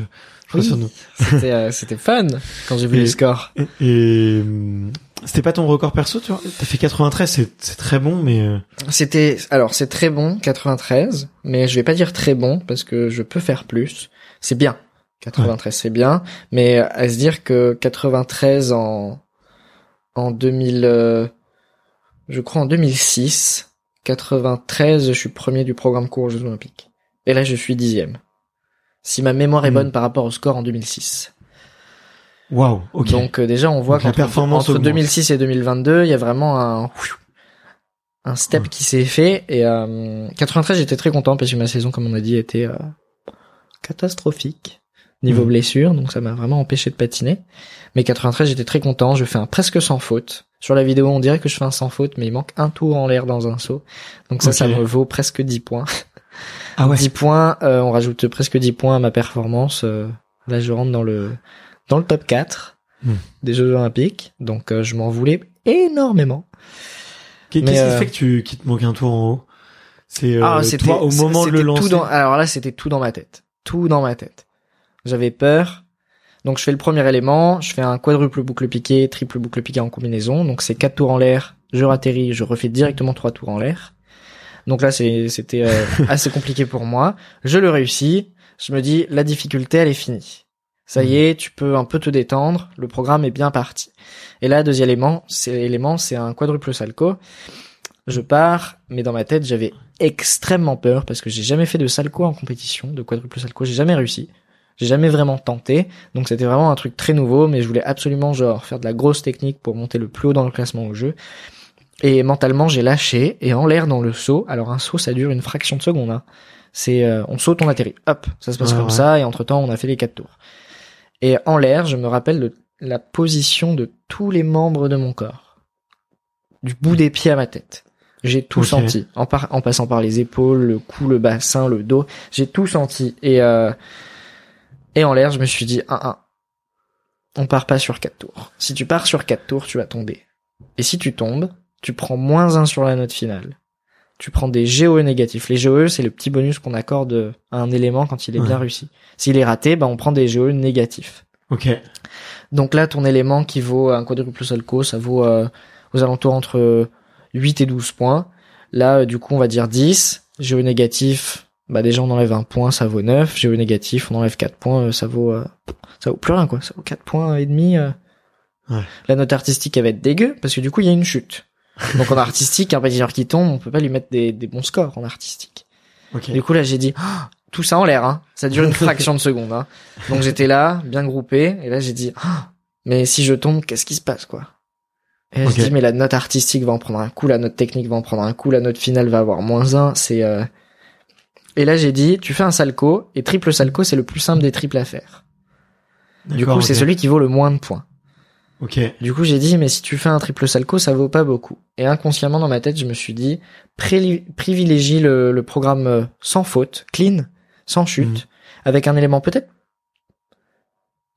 Oui. sur nous. C'était euh, c'était fun quand j'ai vu Et- les scores. Et, et, hum, c'était pas ton record perso, tu vois? T'as fait 93, c'est très bon, mais euh, C'était alors c'est très bon 93, mais je vais pas dire très bon parce que je peux faire plus. C'est bien. 93 c'est bien, mais à se dire que 93 en en 2000 euh, je crois en 2006, 93 je suis premier du programme court aux Jeux Olympiques. Et là je suis dixième. Si ma mémoire est Hmm. bonne par rapport au score en 2006. waouh. Ok. Donc euh, déjà on voit qu'entre performance entre augmente. 2006 et 2022, il y a vraiment un un step Ouais. qui s'est fait et euh, 93 j'étais très content parce que ma saison comme on a dit était euh, catastrophique niveau Mhm. blessure donc ça m'a vraiment empêché de patiner. Mais 93 j'étais très content, je fais un presque sans faute. Sur la vidéo on dirait que je fais un sans faute mais il manque un tour en l'air dans un saut. Donc ça ça me vaut presque 10 points. ah ouais. 10 points, euh, on rajoute presque 10 points à ma performance. euh, là, je rentre dans le dans le top 4 Hmm. des Jeux Olympiques, donc euh, je m'en voulais énormément. Qu'est-ce qui euh, fait que tu qu'il te manque un tour en haut? C'est euh, ah, toi au moment de le lancer. dans, alors là, c'était tout dans ma tête, tout dans ma tête. J'avais peur. Donc je fais le premier élément, je fais un quadruple boucle piqué, triple boucle piqué en combinaison. Donc c'est quatre tours en l'air, je ratterris, je refais directement trois tours en l'air. Donc là c'est c'était euh, assez compliqué pour moi. Je le réussis. Je me dis la difficulté elle est finie. Ça y est, tu peux un peu te détendre. Le programme est bien parti. Et là deuxième élément, c'est élément c'est un quadruple salco. Je pars, mais dans ma tête j'avais extrêmement peur parce que j'ai jamais fait de salco en compétition, de quadruple salco, j'ai jamais réussi. J'ai jamais vraiment tenté, donc c'était vraiment un truc très nouveau, mais je voulais absolument genre faire de la grosse technique pour monter le plus haut dans le classement au jeu. Et mentalement, j'ai lâché et en l'air dans le saut. Alors un saut, ça dure une fraction de seconde. Hein. C'est euh, on saute, on atterrit. Hop, ça se passe Ah comme ouais. ça. Et entre temps, on a fait les quatre tours. Et en l'air, je me rappelle de la position de tous les membres de mon corps, du bout des pieds à ma tête. J'ai tout senti, en, par- en passant par les épaules, le cou, le bassin, le dos. J'ai tout senti. Et euh, et en l'air, je me suis dit, un, un, on part pas sur quatre tours. Si tu pars sur quatre tours, tu vas tomber. Et si tu tombes, tu prends moins un sur la note finale. Tu prends des GOE négatifs. Les GOE, c'est le petit bonus qu'on accorde à un élément quand il est Ouais. bien réussi. S'il est raté, bah, on prend des GOE négatifs. Ok. Donc là, ton élément qui vaut un quadruple salco, ça vaut euh, aux alentours entre 8 et 12 points. Là, euh, du coup, on va dire 10. GO négatif, bah déjà on enlève un point, ça vaut 9. GO négatif, on enlève 4 points, euh, ça vaut euh, ça vaut plus rien quoi, ça vaut 4 points et demi. euh. Ouais. La note artistique elle va être dégueu parce que du coup il y a une chute. Donc en artistique, un patineur qui tombe, on peut pas lui mettre des, des bons scores en artistique. Ok. Du coup là j'ai dit Ah, tout ça en l'air, hein. Ça dure une fraction de seconde. Hein. Donc j'étais là, bien groupé, et là j'ai dit Ah, mais si je tombe, qu'est-ce qui se passe quoi? Et là Ok. j'ai dit mais la note artistique va en prendre un coup, la note technique va en prendre un coup, la note finale va avoir moins un. C'est euh... et là j'ai dit tu fais un salco et triple salco c'est le plus simple des triples à faire. Du coup c'est celui qui vaut le moins de points. Ok. Du coup, j'ai dit, mais si tu fais un triple salco, ça vaut pas beaucoup. Et inconsciemment, dans ma tête, je me suis dit, privilégie le, le programme euh, sans faute, clean, sans chute, Mhm. avec un élément peut-être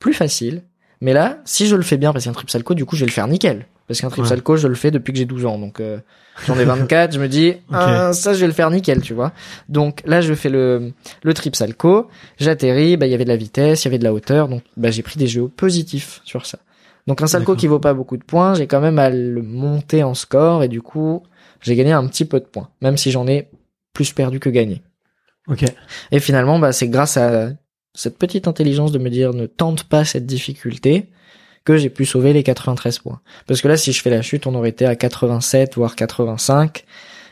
plus facile. Mais là, si je le fais bien, parce qu'un triple salco, du coup, je vais le faire nickel. Parce qu'un triple Ouais. salco, je le fais depuis que j'ai 12 ans. Donc, euh, j'en ai 24, je me dis, ah, ça, je vais le faire nickel, tu vois. Donc, là, je fais le, le triple salco, j'atterris, bah, il y avait de la vitesse, il y avait de la hauteur, donc, bah, j'ai pris des jeux positifs sur ça. Donc, un salco qui vaut pas beaucoup de points, j'ai quand même à le monter en score, et du coup, j'ai gagné un petit peu de points. Même si j'en ai plus perdu que gagné. Ok. Et finalement, bah, c'est grâce à cette petite intelligence de me dire ne tente pas cette difficulté que j'ai pu sauver les 93 points. Parce que là, si je fais la chute, on aurait été à 87, voire 85.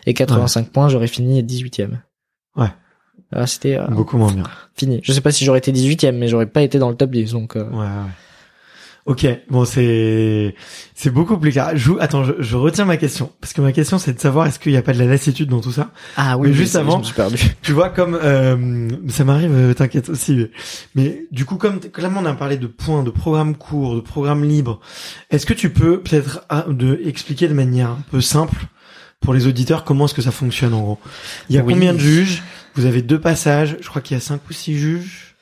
Et 85 points, j'aurais fini 18ème. Ouais. Là, c'était euh, Beaucoup moins bien. fini. Je sais pas si j'aurais été 18ème, mais j'aurais pas été dans le top 10. Donc, euh, Ouais, ouais. Ok, bon c'est c'est beaucoup plus clair. Je, attends, je, je retiens ma question parce que ma question c'est de savoir est-ce qu'il n'y a pas de la lassitude dans tout ça. Ah Mais oui, juste ça, avant- je me suis perdu. Tu vois comme euh, ça m'arrive, euh, t'inquiète aussi. Mais, mais du coup comme clairement on a parlé de points, de programmes courts, de programmes libres, est-ce que tu peux peut-être ah, de expliquer de manière un peu simple pour les auditeurs comment est-ce que ça fonctionne en gros? Il y a Oui. combien de juges? Vous avez deux passages, je crois qu'il y a cinq ou six juges?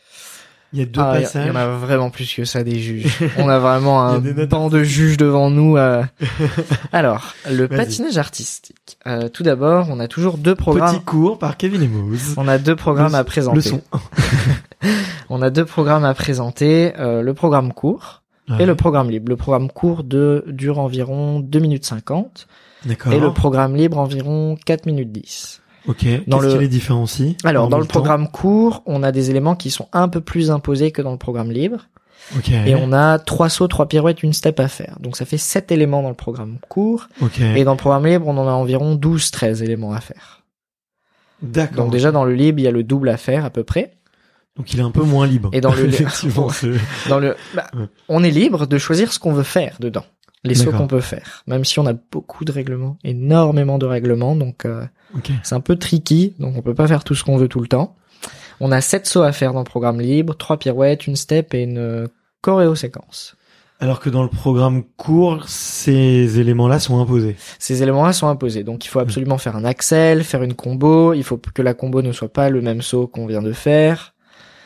Il y a deux Ah, il y a- passages. Il y en a vraiment plus que ça des juges. On a vraiment a un notes banc de juges devant nous. euh. Alors, le patinage artistique. Euh, tout d'abord, on a toujours deux programmes. Petit cours par Kevin Emos. On a deux programmes Le- à présenter. Leçon On a deux programmes à présenter. euh, le programme court 1. et le programme libre. Le programme court de, dure environ 2 minutes 50 D'accord. et le programme libre environ 4 minutes 10. Ok. dans Qu'est-ce le- qui les différencie Alors, dans le programme court, on a des éléments qui sont un peu plus imposés que dans le programme libre. Ok. Et on a trois sauts, trois pirouettes, une step à faire. Donc ça fait sept éléments dans le programme court. Ok. Et dans le programme libre, on en a environ 12, 13 éléments à faire. D'accord. Donc déjà, dans le libre, il y a le double à faire à peu près. Donc il est un peu moins libre. Et dans le- effectivement. Dans le, bah, Ouais. on est libre de choisir ce qu'on veut faire dedans. Les sauts qu'on peut faire. Même si on a beaucoup de règlements, énormément de règlements, donc euh, Ok. c'est un peu tricky, donc on peut pas faire tout ce qu'on veut tout le temps. On a sept sauts à faire dans le programme libre, trois pirouettes, une step et une choréo-séquence. Alors que dans le programme court, ces éléments-là sont imposés. Ces éléments-là sont imposés, donc il faut absolument faire un axel, faire une combo, il faut que la combo ne soit pas le même saut qu'on vient de faire,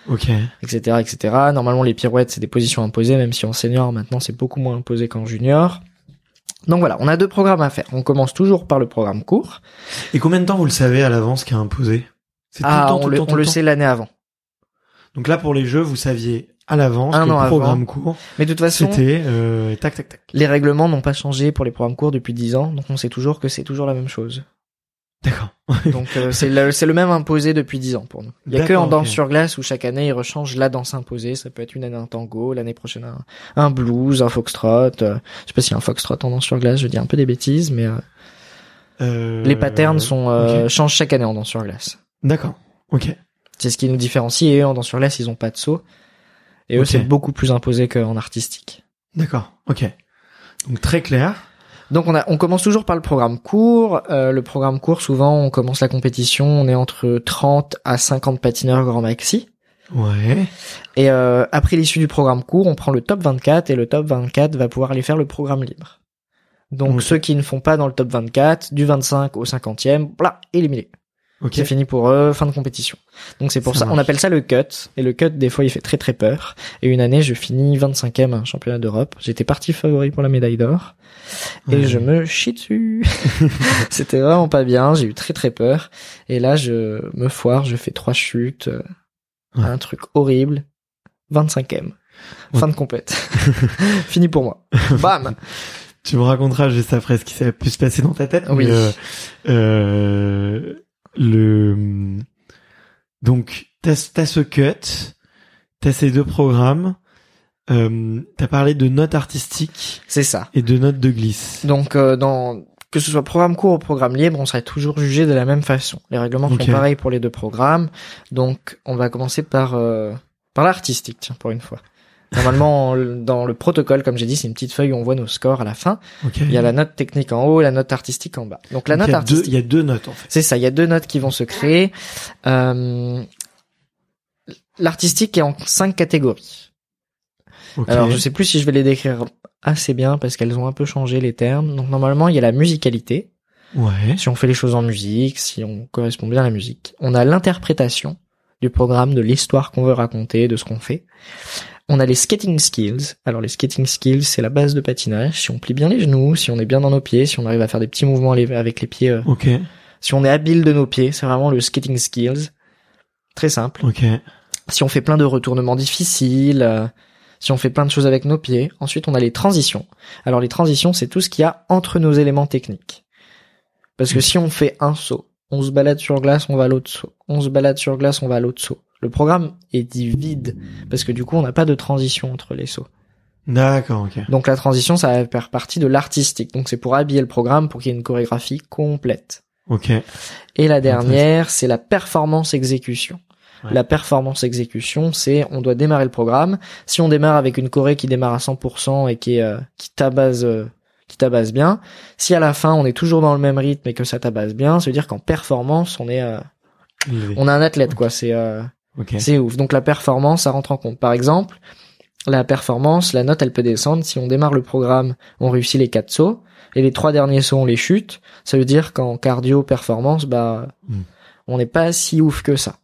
Ok. etc., etc. Normalement, les pirouettes, c'est des positions imposées, même si en senior, maintenant, c'est beaucoup moins imposé qu'en junior. Donc voilà, on a deux programmes à faire. On commence toujours par le programme court. Et combien de temps vous le savez à l'avance qui est imposé C'est tout Ah, le temps, on le, temps, on tout le temps sait l'année avant. Donc là, pour les jeux, vous saviez à l'avance Un que an le avant. programme court, Mais de toute façon, c'était euh, tac tac tac. les règlements n'ont pas changé pour les programmes courts depuis 10 ans, donc on sait toujours que c'est toujours la même chose. D'accord. Donc euh, c'est le, c'est le même imposé depuis 10 ans pour nous. Il y a que en danse sur glace où chaque année ils rechangent la danse imposée. Ça peut être une année un tango, l'année prochaine un, un blues, un foxtrot. euh, je sais pas s'il y a un foxtrot en danse sur glace. Je dis un peu des bêtises, mais euh, Euh, les patterns sont changent chaque année en danse sur glace. D'accord. Ok. C'est ce qui nous différencie. Et eux en danse sur glace ils ont pas de saut. Et eux c'est beaucoup plus imposé qu'en artistique. D'accord. Ok. Donc très clair. Donc on a, on commence toujours par le programme court. Euh, le programme court, souvent, on commence la compétition, on est entre 30 à 50 patineurs grand maxi. Ouais. Et euh, après l'issue du programme court, on prend le top 24 et le top 24 va pouvoir aller faire le programme libre. Donc ceux qui ne font pas dans le top 24, du 25 au 50e, voilà, éliminés. Ok. C'est fini pour eux, fin de compétition. Donc c'est pour Ça ça, on appelle ça le cut. Et le cut, des fois, il fait très très peur. Et une année, je finis 25e à un championnat d'Europe. J'étais parti favori pour la médaille d'or. Et Ouais. je me chie dessus. C'était vraiment pas bien. J'ai eu très très peur. Et là, je me foire. Je fais trois chutes. euh, Ouais. Un truc horrible. 25e. Ouais. Fin de compète. Fini pour moi. Bam. Tu me raconteras juste après ce qui s'est pu se passer dans ta tête. Oui. mais, euh, euh, le donc t'as t'as ce cut, t'as ces deux programmes. Euh, t'as parlé de notes artistiques C'est ça. et de notes de glisse. Donc euh, dans que ce soit programme court ou programme libre, on serait toujours jugé de la même façon. Les règlements Ok. sont pareils pour les deux programmes. Donc on va commencer par euh, par l'artistique, tiens, pour une fois. Normalement, en- dans le protocole, comme j'ai dit, c'est une petite feuille où on voit nos scores à la fin. Il y a la note technique en haut, la note artistique en bas. Donc la Donc, note il deux, artistique, il y a deux notes en fait. c'est ça. Il y a deux notes qui vont se créer. Euh, L'artistique est en cinq catégories. Ok. Alors je sais plus si je vais les décrire assez bien parce qu'elles ont un peu changé les termes. Donc normalement il y a la musicalité, Ouais. si on fait les choses en musique, si on correspond bien à la musique. On a l'interprétation du programme, de l'histoire qu'on veut raconter, de ce qu'on fait. On a les skating skills. Alors les skating skills, c'est la base de patinage. Si on plie bien les genoux, si on est bien dans nos pieds, si on arrive à faire des petits mouvements avec les pieds, euh, Ok. si on est habile de nos pieds, c'est vraiment le skating skills. Très simple. Ok. Si on fait plein de retournements difficiles, euh, si on fait plein de choses avec nos pieds. Ensuite, on a les transitions. Alors les transitions, c'est tout ce qu'il y a entre nos éléments techniques. Parce que si on fait un saut, on se balade sur glace, on va à l'autre saut. On se balade sur glace, on va à l'autre saut. Le programme est dit vide parce que du coup, on n'a pas de transition entre les sauts. D'accord. Ok. Donc la transition, ça va faire partie de l'artistique. Donc c'est pour habiller le programme pour qu'il y ait une chorégraphie complète. Ok. Et la dernière, c'est la performance exécution. Ouais. La performance exécution, c'est on doit démarrer le programme. Si on démarre avec une choré qui démarre à 100% et qui est euh, qui tabasse euh, qui tabasse bien, si à la fin on est toujours dans le même rythme et que ça tabasse bien, ça veut dire qu'en performance on est euh, on a un athlète quoi. C'est c'est ouf. Donc la performance, ça rentre en compte. Par exemple, la performance, la note, elle peut descendre. Si on démarre le programme, on réussit les quatre sauts et les trois derniers sauts, on les chute. Ça veut dire qu'en cardio performance, bah, Hmm. on n'est pas si ouf que ça.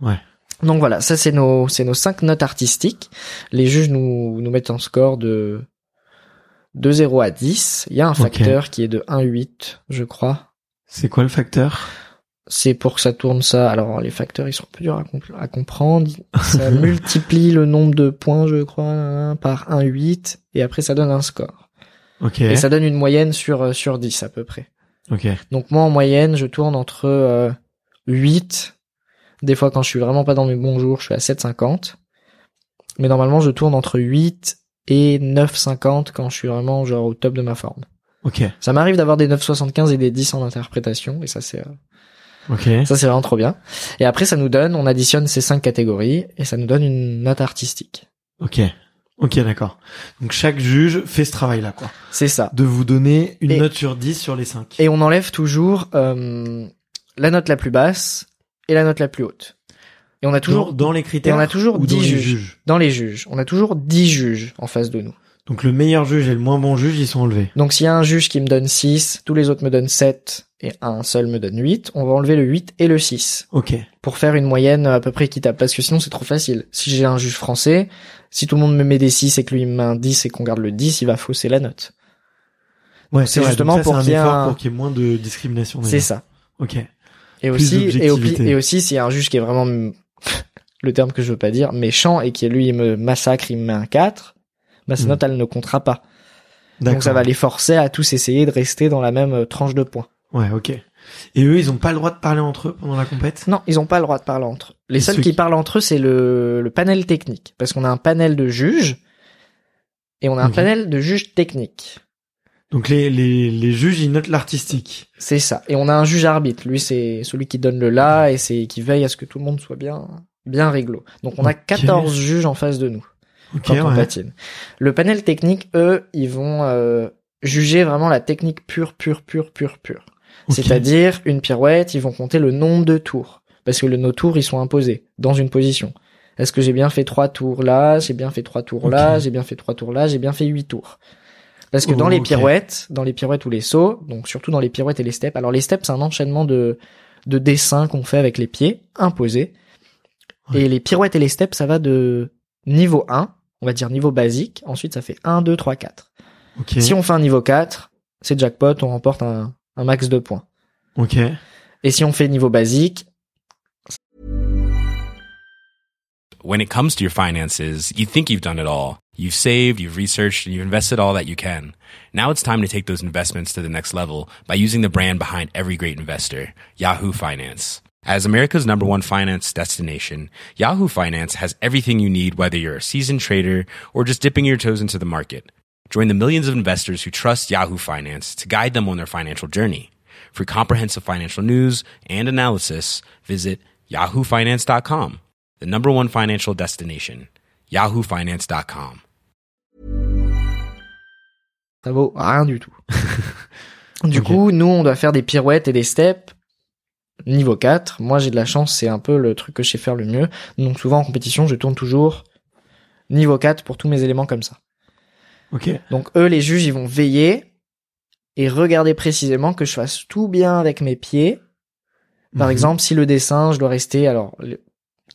Ouais. Donc voilà, ça c'est nos c'est nos cinq notes artistiques. Les juges nous nous mettent un score de de 0 à 10. Il y a un facteur qui est de 1 8, je crois. C'est quoi le facteur? C'est pour que ça tourne ça. Alors les facteurs, ils sont un peu durs à, comp- à comprendre. Ça multiplie le nombre de points, je crois, par 1 8 et après ça donne un score. Ok. Et ça donne une moyenne sur euh, sur 10 à peu près. Ok. Donc moi en moyenne, je tourne entre euh, 8 des fois quand je suis vraiment pas dans mes bons jours, je suis à 7,50. Mais normalement, je tourne entre 8 et 9,50 quand je suis vraiment genre au top de ma forme. Ok. Ça m'arrive d'avoir des 9,75 et des 10 en interprétation et ça c'est euh, Ok. ça c'est vraiment trop bien. Et après ça nous donne, on additionne ces cinq catégories et ça nous donne une note artistique. Ok. Ok, d'accord. Donc chaque juge fait ce travail-là, quoi. C'est ça. De vous donner une Et- note sur 10 sur les 5. Et on enlève toujours euh, la note la plus basse et la note la plus haute. Et on a toujours dans, dans les critères et on a toujours ou dans 10 les juges. juges. dans les juges, on a toujours 10 juges en face de nous. Donc le meilleur juge et le moins bon juge, ils sont enlevés. Donc s'il y a un juge qui me donne 6, tous les autres me donnent 7 et un seul me donne 8, on va enlever le 8 et le 6 Ok. pour faire une moyenne à peu près équitable parce que sinon c'est trop facile. Si j'ai un juge français, si tout le monde me met des 6 et que lui me met un 10 et qu'on garde le 10, il va fausser la note. Ouais, C'est justement ça, pour qu'il y ait un- pour qu'il y ait moins de discrimination. C'est ça. Ok. Et Plus aussi, et, au- et aussi, s'il y a un juge qui est vraiment, le terme que je veux pas dire, méchant, et qui lui, il me massacre, il me met un 4, bah, Hmm. note, elle ne comptera pas. Donc ça va les forcer à tous essayer de rester dans la même euh, tranche de points. Ouais, ok. Et eux, ils ont pas le droit de parler entre eux pendant la compète? Non, ils ont pas le droit de parler entre eux. Les Et seuls qui qui- parlent entre eux, c'est le, le panel technique. Parce qu'on a un panel de juges, et on a un panel de juges techniques. Donc les, les, les juges, ils notent l'artistique. C'est ça. Et on a un juge arbitre. Lui, c'est celui qui donne le là, et c'est, qui veille à ce que tout le monde soit bien, bien réglo. Donc on a Ok. 14 juges en face de nous. Ok, quand on ouais. patine. Le panel technique, eux, ils vont euh, juger vraiment la technique pure, pure, pure, pure, pure. C'est-à-dire une pirouette, ils vont compter le nombre de tours parce que le, nos tours ils sont imposés dans une position. Est-ce que j'ai bien fait trois tours là, j'ai bien fait trois tours là, j'ai bien fait trois tours là, j'ai bien fait huit tours. Parce que dans les pirouettes, dans les pirouettes ou les sauts, donc surtout dans les pirouettes et les steps. Alors les steps, c'est un enchaînement de de dessins qu'on fait avec les pieds imposés. Ouais. Et les pirouettes et les steps, ça va de niveau 1, on va dire niveau basique. Ensuite, ça fait 1, 2, 3, 4. Ok. Si on fait un niveau 4, c'est jackpot, on remporte un, un max de points. Ok. Et si on fait niveau basique, when it comes to your finances, you think you've done it all. You've saved, you've researched, and you've invested all that you can. Now it's time to take those investments to the next level by using the brand behind every great investor, Yahoo Finance. As America's number one finance destination, Yahoo Finance has everything you need, whether you're a seasoned trader or just dipping your toes into the market. Join the millions of investors who trust Yahoo Finance to guide them on their financial journey. For comprehensive financial news and analysis, visit yahoofinance.com, the number one financial destination, yahoofinance.com. ça vaut rien du tout. du coup, nous, on doit faire des pirouettes et des steps niveau 4. Moi, j'ai de la chance, c'est un peu le truc que je sais faire le mieux. Donc souvent en compétition, je tourne toujours niveau 4 pour tous mes éléments comme ça. Ok. Donc eux, les juges, ils vont veiller et regarder précisément que je fasse tout bien avec mes pieds. Par Mhm. exemple, si le dessin, je dois rester, alors le-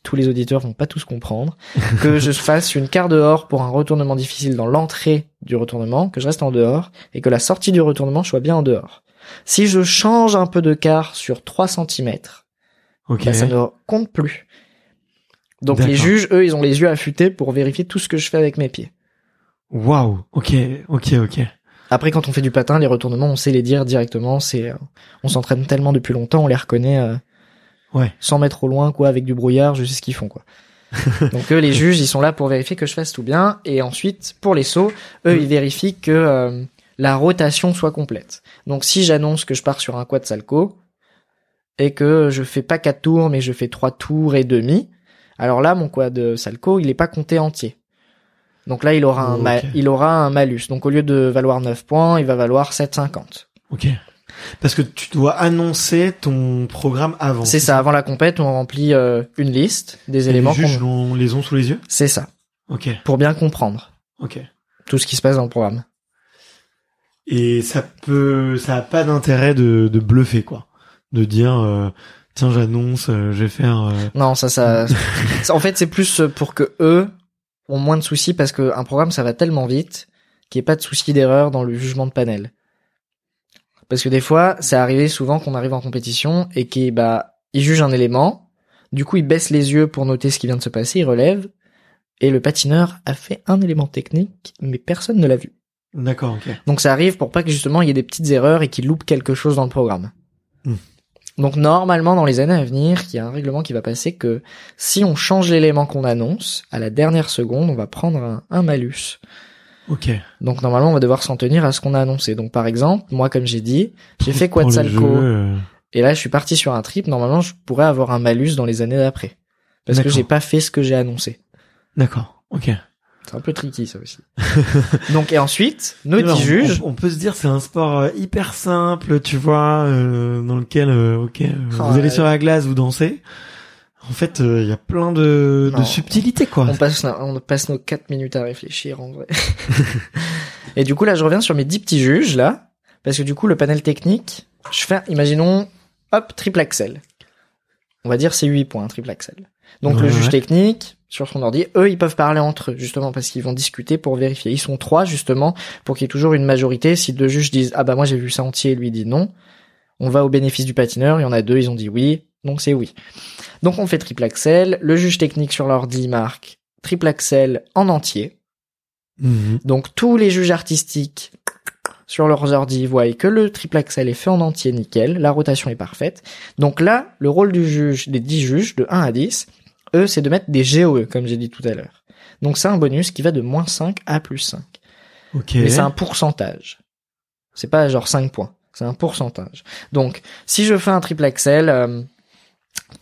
tous les auditeurs vont pas tous comprendre, que je fasse une quart dehors pour un retournement difficile dans l'entrée du retournement, que je reste en dehors, et que la sortie du retournement je sois bien en dehors. Si je change un peu de quart sur 3 cm, Ok. bah, ça ne compte plus. Donc les juges, eux, ils ont les yeux affûtés pour vérifier tout ce que je fais avec mes pieds. Waouh. Ok. Ok. Ok. Après, quand on fait du patin, les retournements, on sait les dire directement. C'est, euh, on s'entraîne tellement depuis longtemps, on les reconnaît euh, Ouais. 100 mètres au loin, quoi, avec du brouillard, je sais ce qu'ils font, quoi. Donc eux, les juges, ils sont là pour vérifier que je fasse tout bien. Et ensuite, pour les sauts, eux, ils vérifient que euh, la rotation soit complète. Donc si j'annonce que je pars sur un quad salco et que je fais pas quatre tours, mais je fais trois tours et demi, alors là, mon quad salco, il est pas compté entier. Donc là, il aura un, il aura un malus. Donc au lieu de valoir 9 points, il va valoir 7,50. Ok. Parce que tu dois annoncer ton programme avant. C'est ça, avant la compète, on remplit euh, une liste des Et éléments les juges les ont sous les yeux? C'est ça, Ok. pour bien comprendre Ok. tout ce qui se passe dans le programme. Et ça peut, ça a pas d'intérêt de, de bluffer quoi, de dire euh, tiens, j'annonce, euh, je vais faire. euh, Non, ça, ça. en fait, c'est plus pour que eux ont moins de soucis parce que un programme, ça va tellement vite qu'il n'y ait pas de soucis d'erreur dans le jugement de panel. Parce que des fois, c'est arrivé souvent qu'on arrive en compétition et qu'ils bah ils jugent un élément, du coup ils baissent les yeux pour noter ce qui vient de se passer, ils relèvent et le patineur a fait un élément technique mais personne ne l'a vu. D'accord, ok. Donc ça arrive pour pas que justement il y ait des petites erreurs et qu'il loupe quelque chose dans le programme. Hmm. Donc normalement dans les années à venir, il y a un règlement qui va passer que si on change l'élément qu'on annonce, à la dernière seconde, on va prendre un, un malus. Ok. Donc normalement on va devoir s'en tenir à ce qu'on a annoncé. Donc par exemple, moi comme j'ai dit, j'ai fait Quetzalco euh, et là je suis parti sur un trip, normalement je pourrais avoir un malus dans les années d'après. Parce que j'ai pas fait ce que j'ai annoncé. D'accord, ok. C'est un peu tricky ça aussi. Donc et ensuite, nos Alors, dix juges, On, on peut se dire c'est un sport euh, hyper simple, tu vois, euh, dans lequel, euh, ok, euh, Ah, vous allez sur la glace, vous dansez. En fait, euh, il y a plein de, de subtilités, quoi. On passe, on passe nos 4 minutes à réfléchir en vrai. et du coup là je reviens sur mes 10 petits juges là, parce que du coup le panel technique, je fais, imaginons, hop, triple axel. On va dire c'est 8 points, triple axel. Donc le juge ouais. technique, sur son ordi, eux ils peuvent parler entre eux, justement parce qu'ils vont discuter pour vérifier. Ils sont trois justement pour qu'il y ait toujours une majorité. Si deux juges disent ah bah moi j'ai vu ça entier, lui dit non, on va au bénéfice du patineur. Il y en a deux, ils ont dit oui, donc c'est oui. Donc on fait triple axel. Le juge technique sur l'ordi marque triple axel en entier. Mhm. Donc tous les juges artistiques sur leurs ordi voient que le triple axel est fait en entier nickel, la rotation est parfaite. Donc là, le rôle du juge, des 10 juges, de 1 à 10, eux, c'est de mettre des GOE, comme j'ai dit tout à l'heure. Donc c'est un bonus qui va de moins 5 à plus 5. Ok. Mais c'est un pourcentage. C'est pas genre 5 points. C'est un pourcentage. Donc, si je fais un triple axel, euh,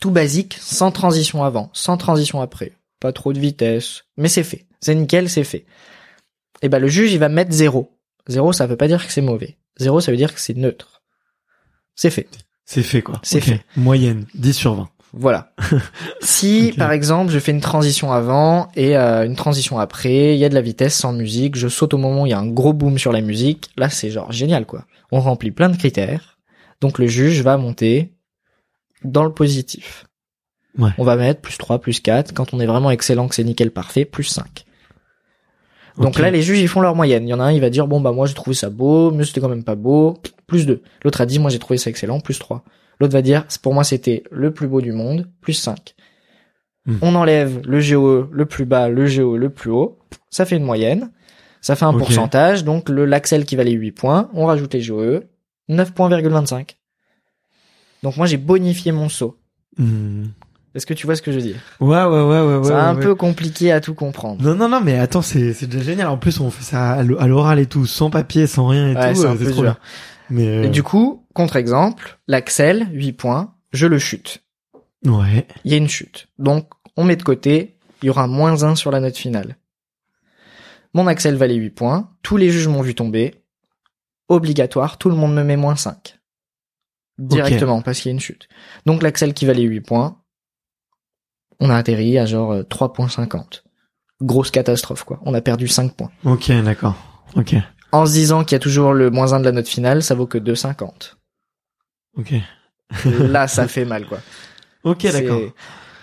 tout basique, sans transition avant, sans transition après, pas trop de vitesse, mais c'est fait. C'est nickel, c'est fait. Et ben, le juge, il va mettre 0. 0, ça veut pas dire que c'est mauvais. 0, ça veut dire que c'est neutre. C'est fait. C'est fait, quoi. C'est fait. Moyenne, 10 sur 20. Voilà. si, par exemple, je fais une transition avant et euh, une transition après, il y a de la vitesse sans musique, je saute au moment où il y a un gros boom sur la musique, là c'est genre génial quoi. On remplit plein de critères, donc le juge va monter dans le positif. Ouais. On va mettre plus 3, plus 4, quand on est vraiment excellent, que c'est nickel parfait, plus 5. Donc là, les juges, ils font leur moyenne. Il y en a un, il va dire, bon, bah, moi, j'ai trouvé ça beau, mais c'était quand même pas beau, plus 2. L'autre a dit, moi, j'ai trouvé ça excellent, plus 3. L'autre va dire, pour moi, c'était le plus beau du monde, plus 5. Hmm. On enlève le GOE le plus bas, le GOE le plus haut. Ça fait une moyenne. Ça fait un pourcentage. Donc, le l'Axel qui valait 8 points, on rajoute les GOE, 9 points,25. Donc, moi, j'ai bonifié mon saut. Mhm. Est-ce que tu vois ce que je veux dire? Ouais, ouais, ouais, ouais, ouais. c'est un ouais, peu compliqué à tout comprendre. Non, non, non, mais attends, c'est, c'est déjà génial. En plus, on fait ça à l'o- à l'oral et tout, sans papier, sans rien et Ouais, tout. c'est euh, trop bien. Mais, euh, Et du coup, contre-exemple, l'Axel, 8 points, je le chute. ouais. il y a une chute. Donc, on met de côté, il y aura moins 1 sur la note finale. Mon Axel valait 8 points, tous les juges m'ont vu tomber. Obligatoire, tout le monde me met moins 5. Directement, parce qu'il y a une chute. Donc, l'Axel qui valait 8 points, on a atterri à genre euh, 3.50. Grosse catastrophe, quoi. On a perdu 5 points. Ok, d'accord. Ok. En se disant qu'il y a toujours le moins 1 de la note finale, ça vaut que 2,50. Ok. Là, ça fait mal, quoi. Ok, d'accord.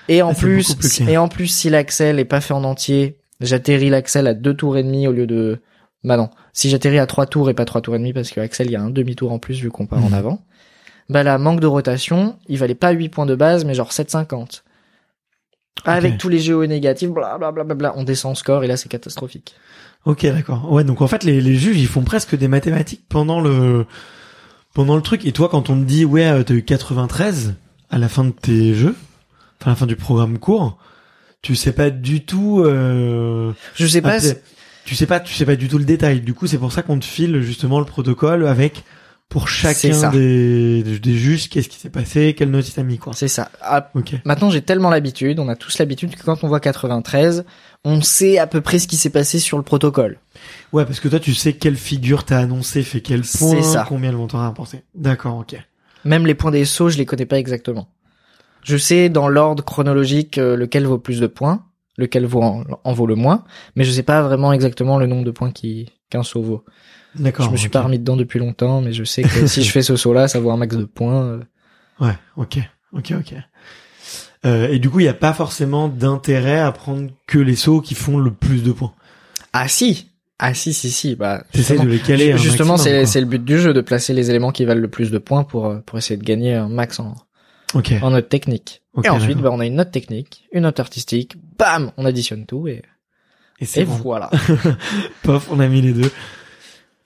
Et en Ah, plus, et en plus, si l'axel est pas fait en entier, j'atterris l'axel à deux tours et demi au lieu de, bah non. Si j'atterris à trois tours et pas trois tours et demi parce que l'axel, il y a un demi-tour en plus vu qu'on part en Mhm. avant. Bah là, manque de rotation, il valait pas 8 points de base, mais genre 7,50. Avec Ok. tous les géos négatifs, blablabla, bla, bla, on descend en score et là, c'est catastrophique. Ok, d'accord. Ouais, donc en fait, les, les juges, ils font presque des mathématiques pendant le, pendant le truc. Et toi, quand on te dit, ouais, euh, t'as eu 93 à la fin de tes jeux, enfin, à la fin du programme court, tu sais pas du tout, euh, Je sais pas, tu sais pas, tu sais pas du tout le détail. Du coup, c'est pour ça qu'on te file justement le protocole avec, pour chacun des, des juges, qu'est-ce qui s'est passé, quelle note il t'a mis, quoi. c'est ça. Ah, Ok. Maintenant, j'ai tellement l'habitude, on a tous l'habitude que quand on voit 93, on sait à peu près ce qui s'est passé sur le protocole. Ouais, parce que toi, tu sais quelle figure t'as annoncé, fait quel point, ça. combien le montant a rapporté. D'accord, ok. Même les points des sauts, je les connais pas exactement. Je sais dans l'ordre chronologique euh, lequel vaut plus de points, lequel vaut en, en vaut le moins, mais je sais pas vraiment exactement le nombre de points qui qu'un saut vaut. D'accord. je me suis pas remis dedans depuis longtemps, mais je sais que si je fais ce saut-là, ça vaut un max de points. euh. Ouais, ok, Ok, ok. Euh, et du coup, il n'y a pas forcément d'intérêt à prendre que les sauts qui font le plus de points. Ah si, ah si si si. Bah T'essayes justement, de les caler. justement c'est le but du jeu de placer les éléments qui valent le plus de points pour euh, pour essayer de gagner un max en en note technique. Et ensuite, bah, on a une note technique, une note artistique, bam, on additionne tout et, Et c'est et bon. voilà. Pof, on a mis les deux.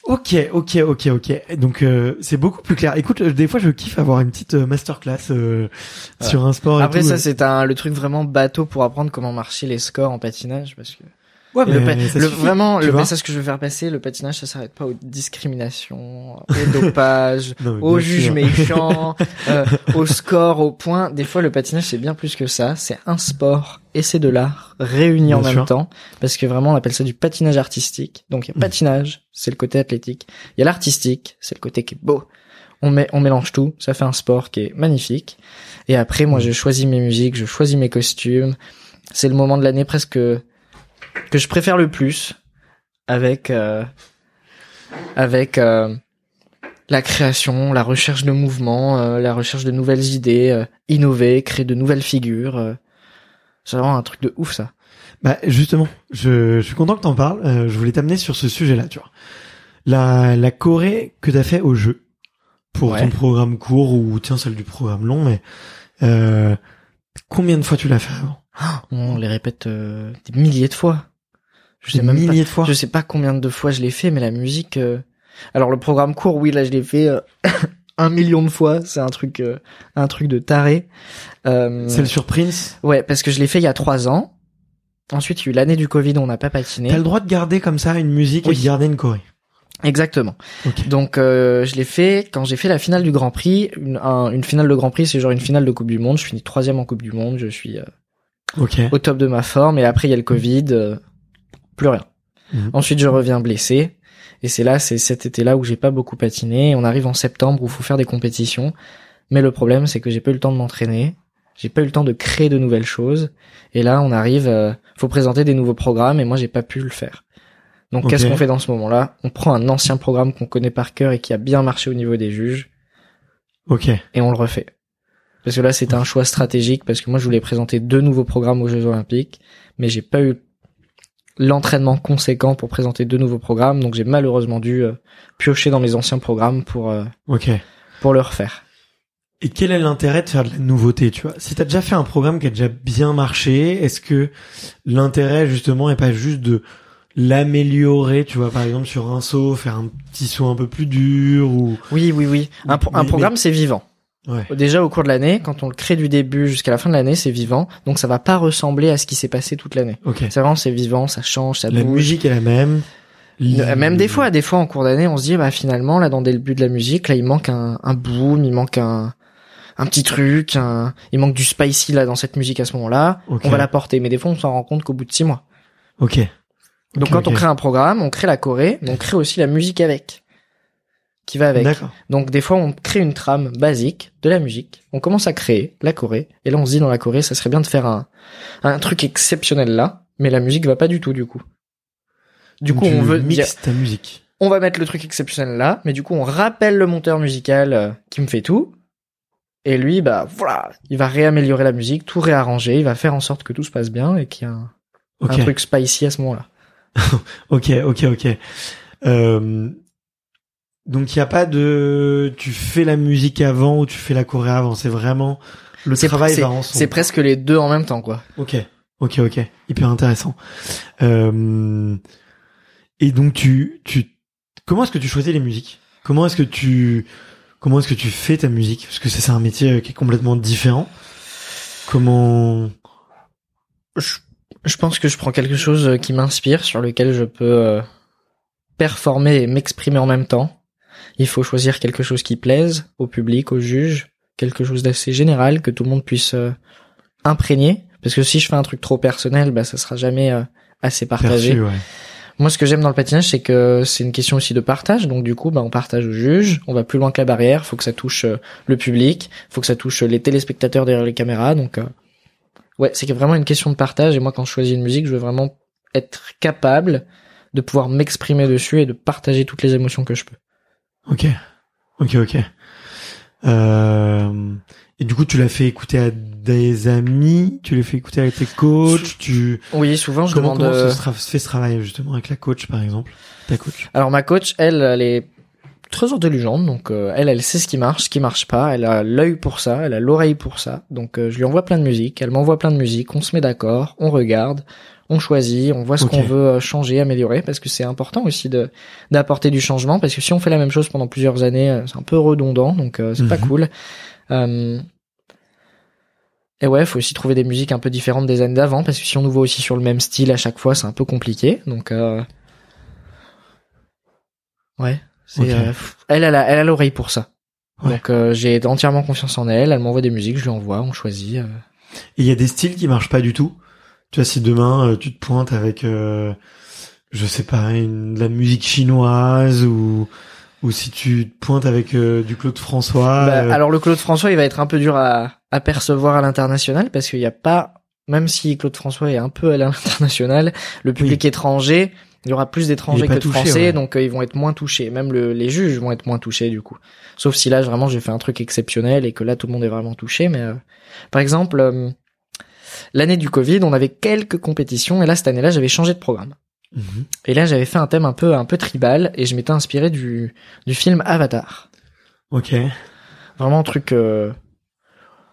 Ok, ok, ok, ok. Donc euh, c'est beaucoup plus clair. Écoute, euh, des fois je kiffe avoir une petite euh, masterclass euh, Ouais. sur un sport. et Après tout. ça c'est un le truc vraiment bateau pour apprendre comment marcher les scores en patinage parce que Ouais, mais le- vraiment le message que je veux faire passer le patinage ça s'arrête pas aux discriminations au dopage Non, aux juges sûr. méchants euh, au score au point. Des fois le patinage c'est bien plus que ça. C'est un sport et c'est de l'art réunis en même temps. Parce que vraiment on appelle ça du patinage artistique. Donc il y a Mm. patinage c'est le côté athlétique. Il y a l'artistique c'est le côté qui est beau. On met on mélange tout. Ça fait un sport qui est magnifique. Et après moi Mm. je choisis mes musiques je choisis mes costumes. C'est le moment de l'année presque que je préfère le plus avec euh, avec euh, la création, la recherche de mouvements, euh, la recherche de nouvelles idées, euh, innover, créer de nouvelles figures. euh. c'est vraiment un truc de ouf ça. Bah justement, je, je suis content que t'en parles. Euh, je voulais t'amener sur ce sujet-là, tu vois. La, la Corée que t'as fait au jeu pour Ouais. ton programme court ou tiens celle du programme long, mais euh, combien de fois tu l'as fait avant? On les répète euh, des milliers de fois. Je sais Des même pas. milliers de fois. Je sais pas combien de fois je l'ai fait, mais la musique. euh, Alors le programme court, oui, là je l'ai fait euh, un million de fois. C'est un truc, euh, un truc de taré. Euh, Celle sur Prince. Ouais, parce que je l'ai fait il y a trois ans. Ensuite, il y a eu l'année du Covid on n'a pas patiné. T'as le droit de garder comme ça une musique Oui. et de garder une Corée. Exactement. Ok. Donc, euh, je l'ai fait quand j'ai fait la finale du Grand Prix. Une, un- une finale de Grand Prix, c'est genre une finale de Coupe du Monde. Je finis troisième en Coupe du Monde. Je suis euh, Ok. au top de ma forme. Et après, il y a le Covid. euh, plus rien. Mhm. Ensuite, je reviens blessé. Et c'est là, c'est cet été-là où j'ai pas beaucoup patiné. On arrive en septembre où faut faire des compétitions. Mais le problème, c'est que j'ai pas eu le temps de m'entraîner. J'ai pas eu le temps de créer de nouvelles choses. Et là, on arrive, euh, faut présenter des nouveaux programmes et moi, j'ai pas pu le faire. Donc, qu'est-ce qu'on fait dans ce moment-là? On prend un ancien programme qu'on connaît par cœur et qui a bien marché au niveau des juges Ok. et on le refait. Parce que là, c'était un choix stratégique parce que moi, je voulais présenter deux nouveaux programmes aux Jeux Olympiques, mais j'ai pas eu l'entraînement conséquent pour présenter deux nouveaux programmes, donc j'ai malheureusement dû euh, piocher dans mes anciens programmes pour euh, pour le refaire. Et quel est l'intérêt de faire de la nouveauté, tu vois? Si t'as déjà fait un programme qui a déjà bien marché, est-ce que l'intérêt justement est pas juste de l'améliorer, tu vois, par exemple sur un saut, faire un petit saut un peu plus dur ou Oui, oui, oui. Un, pro- un Mais- programme, c'est vivant. Ouais. Déjà au cours de l'année, quand on le crée du début jusqu'à la fin de l'année, c'est vivant, donc ça va pas ressembler à ce qui s'est passé toute l'année. Ok. C'est vraiment c'est vivant, ça change, ça La bouge. musique est la même. Euh, Même des fois, des fois en cours d'année, on se dit bah finalement là dans le début de la musique, là il manque un, un boom, il manque un un petit truc, un, il manque du spicy là dans cette musique à ce moment-là. Ok. On va l'apporter, mais des fois on s'en rend compte qu'au bout de six mois. Ok. Donc quand on crée un programme, on crée la choré, mais on crée aussi la musique avec, qui va avec. Donc des fois on crée une trame basique de la musique, on commence à créer la choré, et là on se dit dans la choré ça serait bien de faire un un truc exceptionnel là, mais la musique va pas du tout du coup. Du coup Tu on veut dire ta musique. on va mettre le truc exceptionnel là, mais du coup on rappelle le monteur musical euh, qui me fait tout. Et lui, bah voilà, il va réaméliorer la musique, tout réarranger, il va faire en sorte que tout se passe bien et qu'il y a un truc spicy à ce moment-là. Ok, ok, ok. Euh, donc il y a pas de, tu fais la musique avant ou tu fais la choré avant. C'est vraiment le travail va ensemble. C'est presque les deux en même temps, quoi. Ok, ok, ok, hyper intéressant. Euh, et donc tu, tu, comment est-ce que tu choisis les musiques? Comment est-ce que tu, comment est-ce que tu fais ta musique? Parce que c'est un métier euh, qui est complètement différent. Comment? Je, je pense que je prends quelque chose euh, qui m'inspire, sur lequel je peux performer et m'exprimer en même temps. Il faut choisir quelque chose qui plaise au public, au juge, quelque chose d'assez général que tout le monde puisse euh, imprégner. Parce que si je fais un truc trop personnel, bah ça sera jamais euh, assez partagé. perçu ouais. Moi, ce que j'aime dans le patinage, c'est que c'est une question aussi de partage. Donc, du coup, bah, on partage au juge. On va plus loin que la barrière. Faut que ça touche euh, le public. Faut que ça touche les téléspectateurs derrière les caméras. Donc, euh, ouais, c'est vraiment une question de partage. Et moi, quand je choisis une musique, je veux vraiment être capable de pouvoir m'exprimer dessus et de partager toutes les émotions que je peux. Ok, ok, ok. Euh, Et du coup, tu l'as fait écouter à des amis, tu l'as fait écouter avec tes coachs, tu Oui, souvent je comment, demande. comment euh, se, se fait ce travail justement avec la coach par exemple, ta coach? Alors ma coach, elle, elle est très intelligente, donc euh, elle, elle sait ce qui marche, ce qui marche pas. Elle a l'œil pour ça, elle a l'oreille pour ça. Donc euh, je lui envoie plein de musique, elle m'envoie plein de musique, on se met d'accord, on regarde, on choisit, on voit ce qu'on veut euh, changer, améliorer, parce que c'est important aussi de d'apporter du changement, parce que si on fait la même chose pendant plusieurs années, euh, c'est un peu redondant, donc euh, c'est pas Mhm. cool. Euh, Et ouais, faut aussi trouver des musiques un peu différentes des années d'avant, parce que si on nous voit aussi sur le même style à chaque fois, c'est un peu compliqué. Donc, euh... ouais, euh, elle, elle a, elle a l'oreille pour ça. Ouais. Donc, euh, j'ai entièrement confiance en elle. Elle m'envoie des musiques, je lui envoie, on choisit. euh. Et il y a des styles qui marchent pas du tout? Tu vois, si demain euh, tu te pointes avec, euh, je sais pas, une, de la musique chinoise ou ou si tu te pointes avec euh, du Claude François. Bah, euh, alors, le Claude François, il va être un peu dur à, à percevoir à l'international, parce qu'il n'y a pas, même si Claude François est un peu à l'international, le public étranger, il y aura plus d'étrangers que de touché, français, ouais. donc euh, ils vont être moins touchés. Même le, les juges vont être moins touchés du coup. Sauf si là vraiment j'ai fait un truc exceptionnel et que là tout le monde est vraiment touché. Mais euh, par exemple, l'année du Covid, on avait quelques compétitions et là cette année-là j'avais changé de programme. mhm. Et là j'avais fait un thème un peu un peu tribal et je m'étais inspiré du du film Avatar. Ok. Vraiment un truc euh,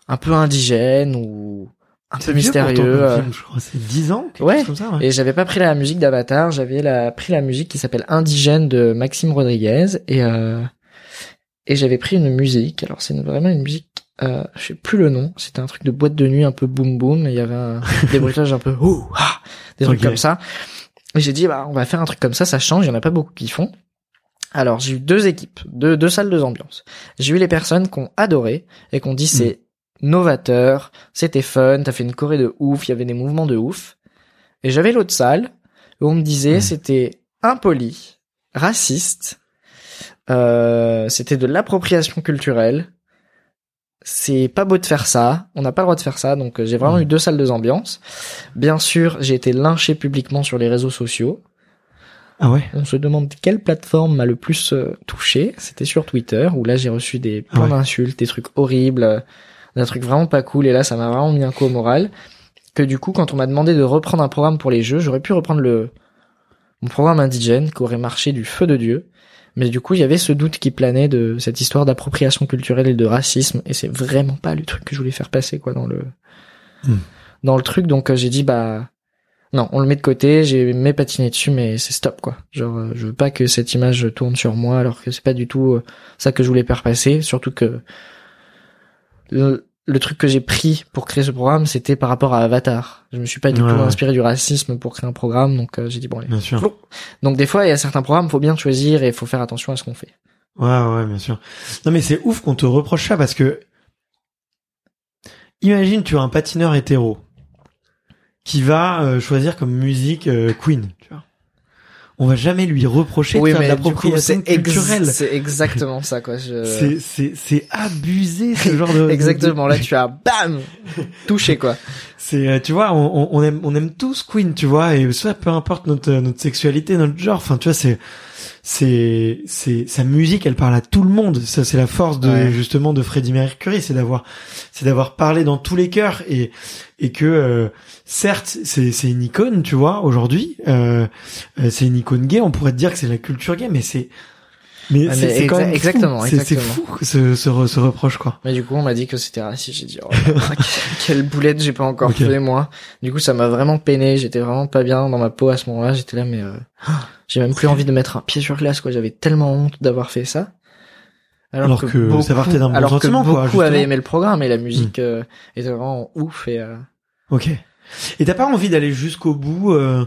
un peu indigène ou un peu mystérieux. euh, film, je crois. C'est 10 ans, Ouais. chose comme ça. Ouais. Et j'avais pas pris la musique d'Avatar, j'avais la, pris la musique qui s'appelle Indigène de Maxime Rodriguez et euh, et j'avais pris une musique. Alors c'est vraiment une musique, euh, je sais plus le nom. C'était un truc de boîte de nuit un peu boom boom. Et il y avait un, des bruitages un peu ouh ah, des trucs comme ça. Et j'ai dit bah on va faire un truc comme ça, ça change. Il y en a pas beaucoup qui font. Alors j'ai eu deux équipes, deux deux salles, deux ambiances. J'ai eu les personnes qui ont adoré et qui ont dit c'est novateur, c'était fun, t'as fait une choré de ouf, il y avait des mouvements de ouf. Et j'avais l'autre salle où on me disait Mm. c'était impoli, raciste, euh, c'était de l'appropriation culturelle. C'est pas beau de faire ça, on n'a pas le droit de faire ça, donc euh, j'ai vraiment eu deux salles, deux ambiances. Bien sûr, j'ai été lynché publiquement sur les réseaux sociaux. Ah ouais? On se demande quelle plateforme m'a le plus euh, touché. C'était sur Twitter où là j'ai reçu des plein Ouais. d'insultes, des trucs horribles, euh, des trucs vraiment pas cool. Et là ça m'a vraiment mis un coup au moral. Que du coup quand on m'a demandé de reprendre un programme pour les jeux, j'aurais pu reprendre le mon programme indigène qui aurait marché du feu de dieu. Mais du coup il y avait ce doute qui planait de cette histoire d'appropriation culturelle et de racisme. Et c'est vraiment pas le truc que je voulais faire passer quoi dans le Hmm. dans le truc. Donc euh, j'ai dit bah non, on le met de côté, j'ai mes patiné dessus, mais c'est stop, quoi. Genre, euh, je veux pas que cette image tourne sur moi, alors que c'est pas du tout euh, ça que je voulais faire passer, surtout que le, le truc que j'ai pris pour créer ce programme, c'était par rapport à Avatar. Je me suis pas du Ouais, tout ouais. inspiré du racisme pour créer un programme, donc euh, j'ai dit bon, allez. Bien sûr. Donc des fois, il y a certains programmes, faut bien choisir et faut faire attention à ce qu'on fait. Ouais, ouais, bien sûr. Non, mais c'est ouf qu'on te reproche ça parce que imagine tu as un patineur hétéro qui va euh, choisir comme musique euh, Queen, tu vois. On va jamais lui reprocher de faire de l'appropriation ex- culturelle. c'est exactement ça, quoi. Je... C'est c'est c'est abusé ce genre de Exactement. Là, tu as bam touché, quoi. C'est euh, tu vois on, on- aime on aime tous Queen tu vois et ça peu importe notre notre sexualité notre genre enfin tu vois c'est c'est c'est sa musique elle parle à tout le monde ça c'est la force de Ouais. justement de Freddie Mercury c'est d'avoir c'est d'avoir parlé dans tous les cœurs et et que euh, certes c'est c'est une icône tu vois aujourd'hui euh, euh, c'est une icône gay on pourrait te dire que c'est la culture gay mais c'est mais c'est exa- même fou. exactement, c'est fou ce ce, ce reproche quoi Mais du coup, on m'a dit que c'était raciste. J'ai dit, oh quelle boulette j'ai pas encore fait, moi. Du coup, ça m'a vraiment peiné. J'étais vraiment pas bien dans ma peau à ce moment-là. J'étais là, mais euh, j'ai même plus envie de mettre un pied sur glace, quoi. J'avais tellement honte d'avoir fait ça. Alors que ça partait d'un bon alors que sentiment, quoi, beaucoup avaient aimé le programme et la musique euh, était vraiment ouf et euh, Ok. Et t'as pas envie d'aller jusqu'au bout euh,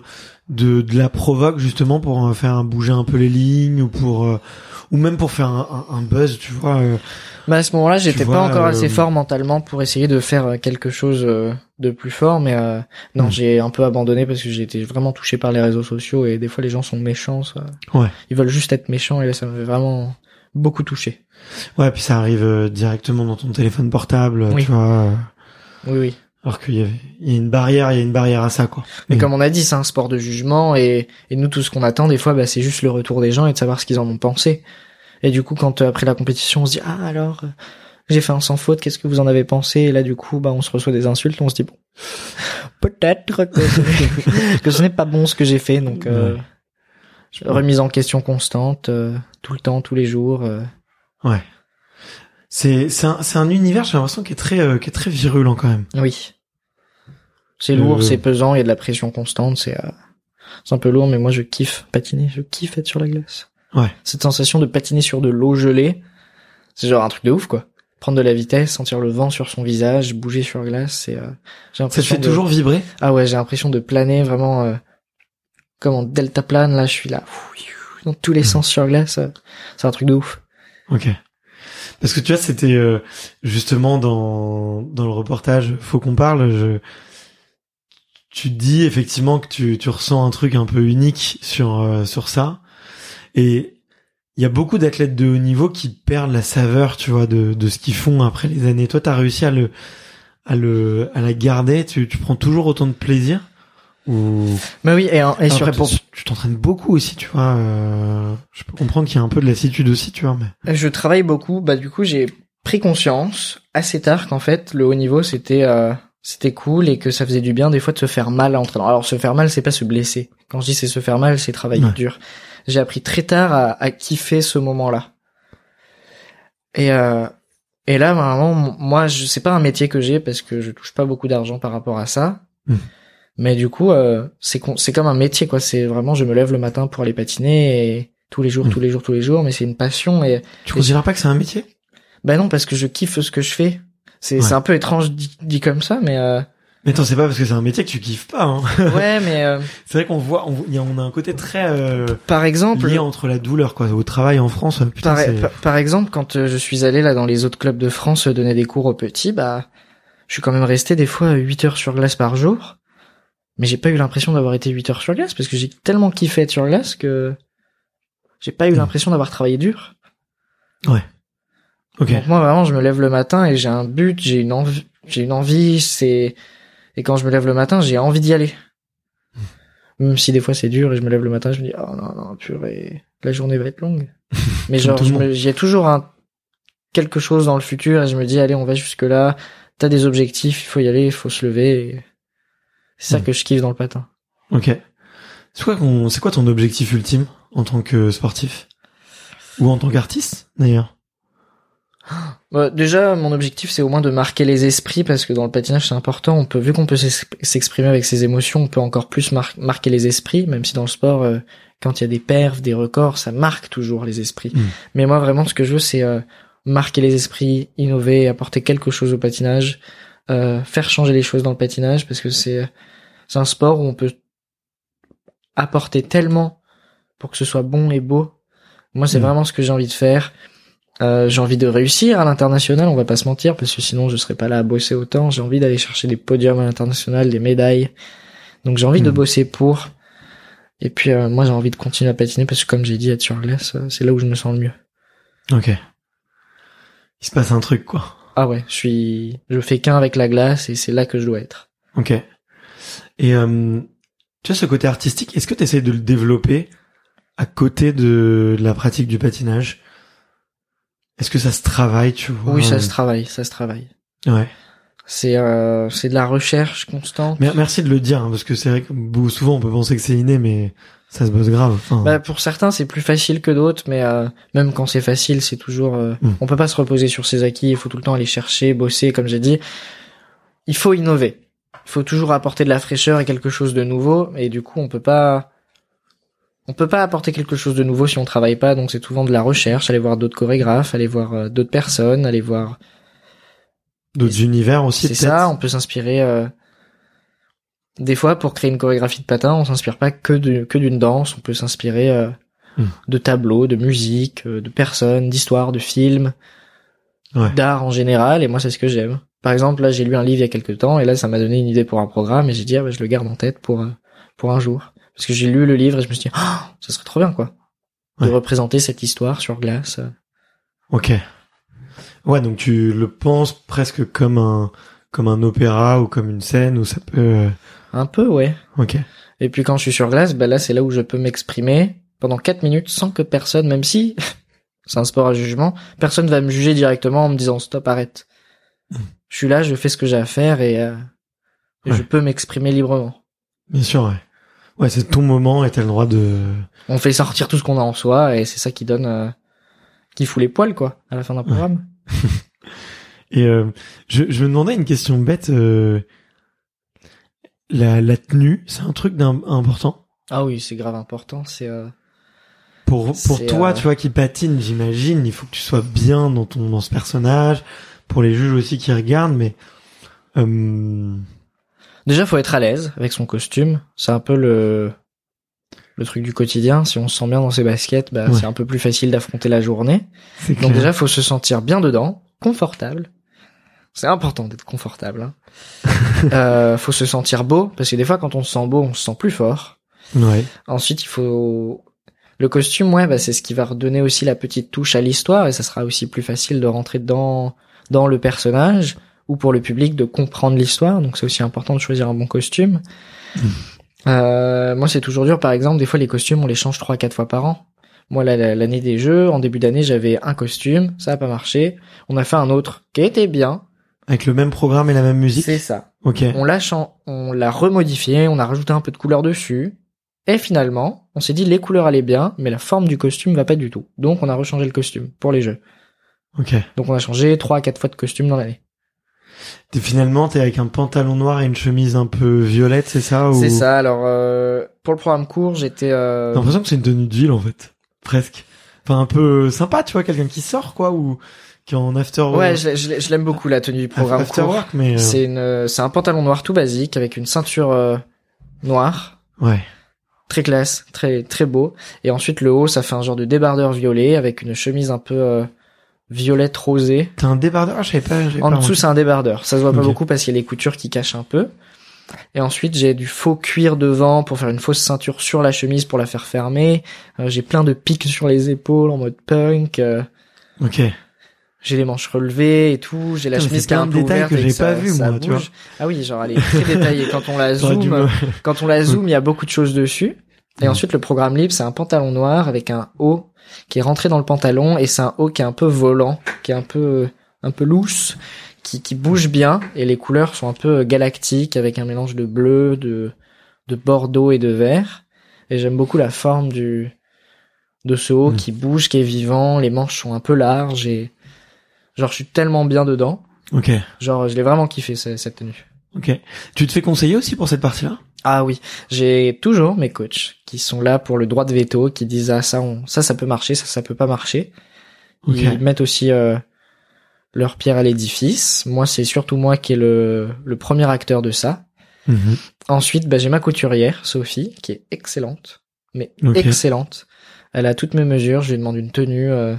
de, de la provoque justement pour euh, faire bouger un peu les lignes ou pour euh, ou même pour faire un, un- un buzz, tu vois euh, Bah à ce moment-là, j'étais pas encore euh, assez fort mentalement pour essayer de faire euh, quelque chose euh, de plus fort, mais euh, non, Mm. j'ai un peu abandonné parce que été vraiment touché par les réseaux sociaux et des fois les gens sont méchants. Ça. Ouais. Ils veulent juste être méchants et là, ça m'avait vraiment beaucoup touché. Ouais, puis ça arrive euh, directement dans ton téléphone portable, Oui. tu vois. euh, Oui, oui. Alors qu'il y, avait- il y a une barrière, il y a une barrière à ça, quoi. Mais Mm. comme on a dit, c'est un sport de jugement et, et nous, tout ce qu'on attend, des fois, bah, c'est juste le retour des gens et de savoir ce qu'ils en ont pensé. Et du coup, quand euh, après la compétition, on se dit ah alors, euh, j'ai fait un sans faute, qu'est-ce que vous en avez pensé? Et là, du coup, bah, on se reçoit des insultes, on se dit bon, peut-être que, ce- que ce n'est pas bon ce que j'ai fait, donc euh, remise en question constante, euh, tout le temps, tous les jours. euh. Ouais. C'est c'est un c'est un univers j'ai l'impression qui est très euh, qui est très virulent quand même. Oui. C'est Euh, lourd, c'est pesant, il y a de la pression constante, c'est euh, c'est un peu lourd, mais moi je kiffe patiner, je kiffe être sur la glace. Ouais. Cette sensation de patiner sur de l'eau gelée, c'est genre un truc de ouf quoi. Prendre de la vitesse, sentir le vent sur son visage, bouger sur glace, c'est euh, j'ai Ça te l'impression fait de- toujours vibrer? Ah ouais, j'ai l'impression de planer vraiment euh, comme en delta plane là, je suis là dans tous les Mhm. sens sur glace, euh, c'est un truc de ouf. Ok. Parce que tu vois, c'était euh, justement dans dans le reportage, faut qu'on parle. Je, tu dis effectivement que tu tu ressens un truc un peu unique sur euh, sur ça, et il y a beaucoup d'athlètes de haut niveau qui perdent la saveur, tu vois, de de ce qu'ils font après les années. Toi, t'as réussi à le à le à la garder? Tu tu prends toujours autant de plaisir? Ou Mais oui, et, et après surtout, pour- tu t'entraînes beaucoup aussi, tu vois. euh, je peux comprendre qu'il y a un peu de lassitude aussi, tu vois, mais Je travaille beaucoup, bah du coup j'ai pris conscience assez tard qu'en fait le haut niveau c'était euh, c'était cool et que ça faisait du bien des fois de se faire mal en entraînant. Alors se faire mal c'est pas se blesser. Quand je dis c'est se faire mal c'est travailler Ouais. dur. J'ai appris très tard à, à kiffer ce moment-là. Et euh, et là vraiment moi je c'est pas un métier que j'ai parce que je touche pas beaucoup d'argent par rapport à ça. Hmm. Mais du coup euh, c'est comme un métier quoi, c'est vraiment je me lève le matin pour aller patiner et tous les jours Hmm. tous les jours tous les jours mais c'est une passion et tu considères pas que c'est un métier? Bah non, parce que je kiffe ce que je fais. C'est Ouais. c'est un peu étrange dit, dit comme ça, mais euh, Mais attends, c'est pas parce que c'est un métier que tu kiffes pas. Hein. ouais, mais euh, c'est vrai qu'on voit, on, on a un côté très euh, par exemple, lié entre la douleur, quoi. Au travail en France, euh, putain, par- par exemple, quand euh, je suis allé là dans les autres clubs de France euh, donner des cours aux petits, bah, je suis quand même resté des fois 8 heures sur glace par jour, mais j'ai pas eu l'impression d'avoir été 8 heures sur glace parce que j'ai tellement kiffé être sur glace que j'ai pas eu Mm. l'impression d'avoir travaillé dur. Ok. Donc moi vraiment, je me lève le matin et j'ai un but, j'ai une envie, j'ai une envie, c'est et quand je me lève le matin, j'ai envie d'y aller. Même si des fois c'est dur et je me lève le matin, je me dis oh non non purée, la journée va être longue. Mais genre a toujours un quelque chose dans le futur et je me dis allez, on va jusque là, t'as des objectifs, il faut y aller, il faut se lever. et C'est ça Mm. que je kiffe dans le patin. Ok. C'est quoi, c'est quoi ton objectif ultime en tant que sportif? Ou en tant qu'artiste d'ailleurs? Bah, déjà, mon objectif, c'est au moins de marquer les esprits parce que dans le patinage, c'est important. On peut, vu qu'on peut s'ex- s'exprimer avec ses émotions, on peut encore plus mar- marquer les esprits, même si dans le sport, euh, quand il y a des perfs, des records, ça marque toujours les esprits. Mm. Mais moi, vraiment, ce que je veux, c'est euh, marquer les esprits, innover, apporter quelque chose au patinage, euh, faire changer les choses dans le patinage parce que c'est c'est un sport où on peut apporter tellement pour que ce soit bon et beau. Moi, c'est Mm. vraiment ce que j'ai envie de faire. Euh, j'ai envie de réussir à l'international, on va pas se mentir, parce que sinon je serais pas là à bosser autant. J'ai envie d'aller chercher des podiums à l'international, des médailles. Donc j'ai envie de Mhm. bosser pour. Et puis euh, moi j'ai envie de continuer à patiner parce que comme j'ai dit, être sur glace, euh, c'est là où je me sens le mieux. Ok. Il se passe un truc, quoi. Ah ouais, je suis, je fais qu'un avec la glace et c'est là que je dois être. Ok. Et euh, tu as ce côté artistique, est-ce que tu de le développer à côté de la pratique du patinage? Est-ce que ça se travaille, tu vois? Oui, ça se travaille, ça se travaille. Ouais. C'est euh, c'est de la recherche constante. Mer- Merci de le dire, hein, parce que c'est vrai que souvent on peut penser que c'est inné, mais ça se bosse grave. Enfin, Bah, pour certains, c'est plus facile que d'autres, mais euh, même quand c'est facile, c'est toujours. euh, Mm. On peut pas se reposer sur ses acquis. Il faut tout le temps aller chercher, bosser, comme j'ai dit. Il faut innover. Il faut toujours apporter de la fraîcheur et quelque chose de nouveau. Et du coup, on peut pas. On peut pas apporter quelque chose de nouveau si on travaille pas. Donc, c'est souvent de la recherche. Aller voir d'autres chorégraphes, aller voir euh, d'autres personnes, aller voir. D'autres univers aussi, C'est ça. On peut s'inspirer. euh, Des fois, pour créer une chorégraphie de patin, on s'inspire pas que de que d'une danse. On peut s'inspirer. euh, Hmm. de tableaux, de musique, euh, de personnes, d'histoires, de films, Ouais. d'art en général, et moi c'est ce que j'aime. Par exemple, là j'ai lu un livre il y a quelques temps, et là ça m'a donné une idée pour un programme, et j'ai dit ah bah, je le garde en tête pour euh, pour un jour, parce que j'ai lu le livre et je me suis dit ah ça serait trop bien quoi, de représenter cette histoire sur glace. euh. Ok. Ouais, donc tu le penses presque comme un comme un opéra ou comme une scène où ça peut. euh, Un peu ouais. Ok. Et puis quand je suis sur glace, bah là c'est là où je peux m'exprimer pendant quatre minutes sans que personne, même si C'est un sport à jugement. Personne va me juger directement en me disant stop, arrête. Je suis là, je fais ce que j'ai à faire et, euh, et Ouais. je peux m'exprimer librement. Bien sûr, ouais. Ouais, c'est ton moment et t'as le droit de... On fait sortir tout ce qu'on a en soi et c'est ça qui donne, euh, qui fout les poils quoi à la fin d'un programme. Et euh, je, je me demandais une question bête. euh, la, la tenue, c'est un truc important? Ah oui, c'est grave important. C'est euh, pour pour toi, euh, tu vois, qui patine, j'imagine. Il faut que tu sois bien dans ton dans ce personnage. Pour les juges aussi qui regardent, mais euh, déjà faut être à l'aise avec son costume. C'est un peu le le truc du quotidien. Si on se sent bien dans ses baskets, bah, Ouais. c'est un peu plus facile d'affronter la journée. Donc clair. déjà, faut se sentir bien dedans, confortable. C'est important d'être confortable. Hein. euh, faut se sentir beau, parce que des fois, quand on se sent beau, on se sent plus fort. Ouais. Ensuite, il faut le costume, ouais, bah, c'est ce qui va redonner aussi la petite touche à l'histoire, et ça sera aussi plus facile de rentrer dans dans le personnage ou pour le public de comprendre l'histoire. Donc c'est aussi important de choisir un bon costume. Euh, moi, c'est toujours dur. Par exemple, des fois, les costumes, on les change trois, quatre fois par an. Moi, la- la- l'année des jeux, en début d'année, j'avais un costume, ça a pas marché. On a fait un autre qui était bien. Avec le même programme et la même musique. C'est ça. Ok. On l'a on l'a remodifié, on a rajouté un peu de couleur dessus. Et finalement, on s'est dit les couleurs allaient bien, mais la forme du costume va pas du tout. Donc on a rechangé le costume pour les jeux. Ok. Donc on a changé trois à quatre fois de costume dans l'année. T'es finalement t'es avec un pantalon noir et une chemise un peu violette, c'est ça ou... C'est ça. Alors euh, pour le programme court, j'étais euh, J'ai l'impression que c'est une tenue de ville en fait, presque. Enfin un peu sympa, tu vois, quelqu'un qui sort quoi ou qui est en after. ouais, je, je l'ai- je l'aime beaucoup la tenue du programme after court. work, mais euh, C'est une c'est un pantalon noir tout basique avec une ceinture euh, noire. ouais. Très classe, très très beau. Et ensuite le haut, ça fait un genre de débardeur violet avec une chemise un peu euh, violette rosée. T'as un débardeur, ah, je savais pas. En pas dessous, c'est un débardeur. Ça se voit pas beaucoup parce qu'il y a les coutures qui cachent un peu. Et ensuite, j'ai du faux cuir devant pour faire une fausse ceinture sur la chemise pour la faire fermer. Euh, j'ai plein de pics sur les épaules en mode punk. euh, Ok. j'ai les manches relevées et tout. J'ai la Putain, chemise qui est un peu ouverte que ça- pas vu, ça moi, tu vois. bouge. Ah oui, genre elle est très détaillée. Quand on la zoome, me- quand on la zoome, il y a beaucoup de choses dessus. Et Mm. ensuite, le programme libre, c'est un pantalon noir avec un haut qui est rentré dans le pantalon et c'est un haut qui est un peu volant, qui est un peu, un peu loose, qui, qui bouge bien et les couleurs sont un peu galactiques avec un mélange de bleu, de, de bordeaux et de vert. Et j'aime beaucoup la forme du, de ce haut Mm. qui bouge, qui est vivant. Les manches sont un peu larges et genre je suis tellement bien dedans. Ok. Genre je l'ai vraiment kiffé ce- cette tenue. Ok. Tu te fais conseiller aussi pour cette partie-là? Ah oui, j'ai toujours mes coachs qui sont là pour le droit de veto, qui disent ah ça on, ça ça peut marcher, ça ça peut pas marcher. Ok. Ils mettent aussi euh, leur pierre à l'édifice. Moi c'est surtout moi qui est le, le premier acteur de ça. Mhm. Ensuite bah, j'ai ma couturière Sophie qui est excellente, mais excellente. Elle a toutes mes mesures. Je lui demande une tenue. euh,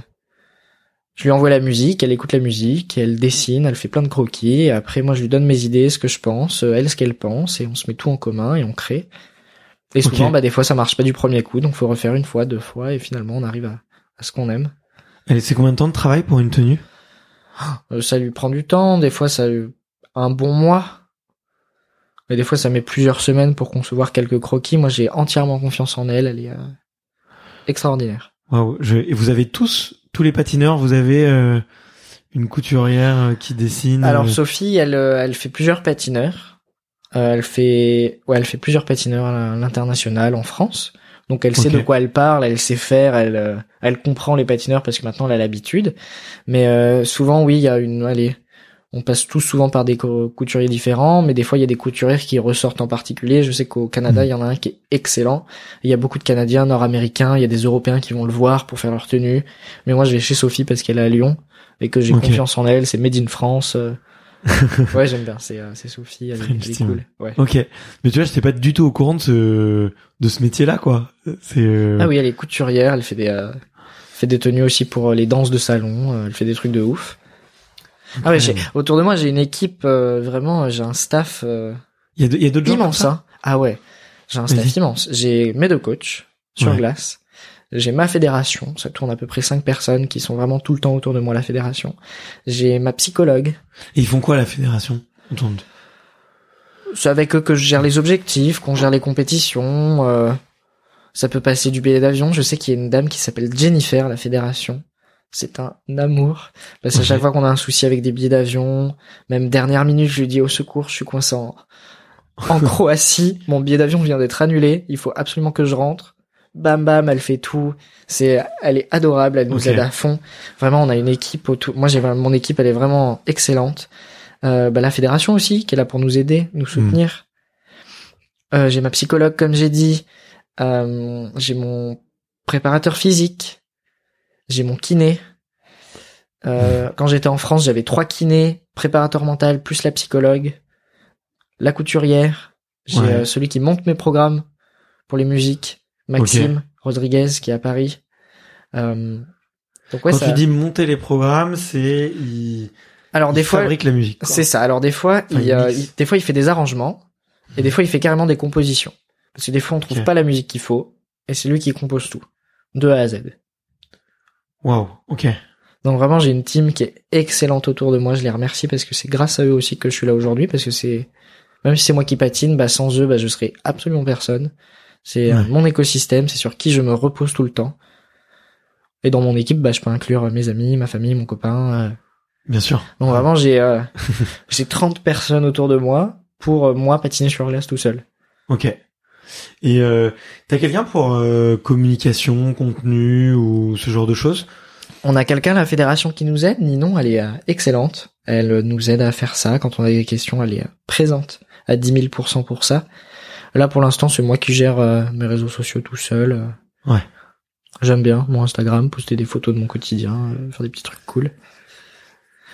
je lui envoie la musique, elle écoute la musique, elle dessine, elle fait plein de croquis. Et après, moi, je lui donne mes idées, ce que je pense, euh, elle ce qu'elle pense, et on se met tout en commun et on crée. Et souvent, bah, des fois, ça marche pas du premier coup, donc faut refaire une fois, deux fois, et finalement, on arrive à, à ce qu'on aime. Allez, c'est combien de temps de travail pour une tenue? Euh, ça lui prend du temps, des fois, ça un bon mois. Mais des fois, ça met plusieurs semaines pour concevoir quelques croquis. Moi, j'ai entièrement confiance en elle, elle est euh, extraordinaire. Waouh. Je... Et vous avez tous, tous les patineurs, vous avez euh, une couturière euh, qui dessine. Alors euh, Sophie, elle, elle fait plusieurs patineurs. Euh, elle fait, ouais, elle fait plusieurs patineurs à l'international en France. Donc elle sait de quoi elle parle, elle sait faire, elle, elle comprend les patineurs parce que maintenant elle a l'habitude. Mais euh, souvent, oui, il y a une, allez, on passe tous souvent par des co- couturiers différents, mais des fois il y a des couturières qui ressortent en particulier. Je sais qu'au Canada, Mhm. il y en a un qui est excellent. Il y a beaucoup de Canadiens, Nord-Américains, il y a des Européens qui vont le voir pour faire leur tenue. Mais moi, je vais chez Sophie parce qu'elle est à Lyon et que j'ai confiance en elle. C'est Made in France. ouais, j'aime bien. C'est euh, c'est Sophie, elle, elle est cool. Ouais. Ok. Mais tu vois, j'étais pas du tout au courant de ce de ce métier-là, quoi. C'est. euh, Ah oui, elle est couturière. Elle fait des euh, fait des tenues aussi pour euh, les danses de salon. elle fait des trucs de ouf. Ah ouais, j'ai, autour de moi, j'ai une équipe euh, vraiment. J'ai un staff. euh, Il y a, de- il y a d'autres gens comme immense, ça hein. Ah ouais. J'ai un staff Vas-y. immense. J'ai mes deux coachs sur Ouais. glace. J'ai ma fédération. Ça tourne à peu près cinq personnes qui sont vraiment tout le temps autour de moi, la fédération. J'ai ma psychologue. Et ils font quoi la fédération C'est avec eux que je gère les objectifs, qu'on gère les compétitions. euh, ça peut passer du billet d'avion. Je sais qu'il y a une dame qui s'appelle Jennifer, la fédération. C'est un amour. Parce qu'à chaque fois qu'on a un souci avec des billets d'avion, même dernière minute, je lui dis au secours, je suis coincé en, en Croatie, mon billet d'avion vient d'être annulé, il faut absolument que je rentre. Bam bam, elle fait tout. C'est, elle est adorable, elle nous aide à fond. Vraiment, on a une équipe autour. Moi, j'ai mon équipe, elle est vraiment excellente. Euh, bah, la fédération aussi, qui est là pour nous aider, nous soutenir. Euh, j'ai ma psychologue, comme j'ai dit. Euh, j'ai mon préparateur physique. J'ai mon kiné. Euh, Quand j'étais en France, j'avais trois kinés, préparateur mental plus la psychologue, la couturière. J'ai Ouais. euh, celui qui monte mes programmes pour les musiques, Maxime Rodriguez, qui est à Paris. Euh, donc ouais, Quand ça... tu dis monter les programmes, c'est il, Alors il des fois, fabrique la musique. c'est ça. Alors des fois, Enfin, il, il euh, il- des fois, il fait des arrangements et des fois, il fait carrément des compositions. Parce que des fois, on trouve pas la musique qu'il faut et c'est lui qui compose tout, de A à Z. Waouh. Ok. Donc vraiment, j'ai une team qui est excellente autour de moi. Je les remercie parce que c'est grâce à eux aussi que je suis là aujourd'hui. Parce que c'est même si c'est moi qui patine, bah sans eux, bah je serais absolument personne. C'est euh, Ouais. mon écosystème, c'est sur qui je me repose tout le temps. Et dans mon équipe, bah je peux inclure mes amis, ma famille, mon copain. euh. Bien sûr. Donc vraiment, j'ai euh, j'ai 30 personnes autour de moi pour euh, moi patiner sur glace tout seul. Ok. Et euh, t'as quelqu'un pour euh, communication, contenu ou ce genre de choses? On a quelqu'un à la fédération qui nous aide. Ninon, elle est euh, excellente. Elle euh, nous aide à faire ça. Quand on a des questions, elle est euh, présente à 10 000% pour ça. Là, pour l'instant, c'est moi qui gère mes réseaux sociaux tout seul. Ouais. J'aime bien mon Instagram, poster des photos de mon quotidien, faire des petits trucs cool.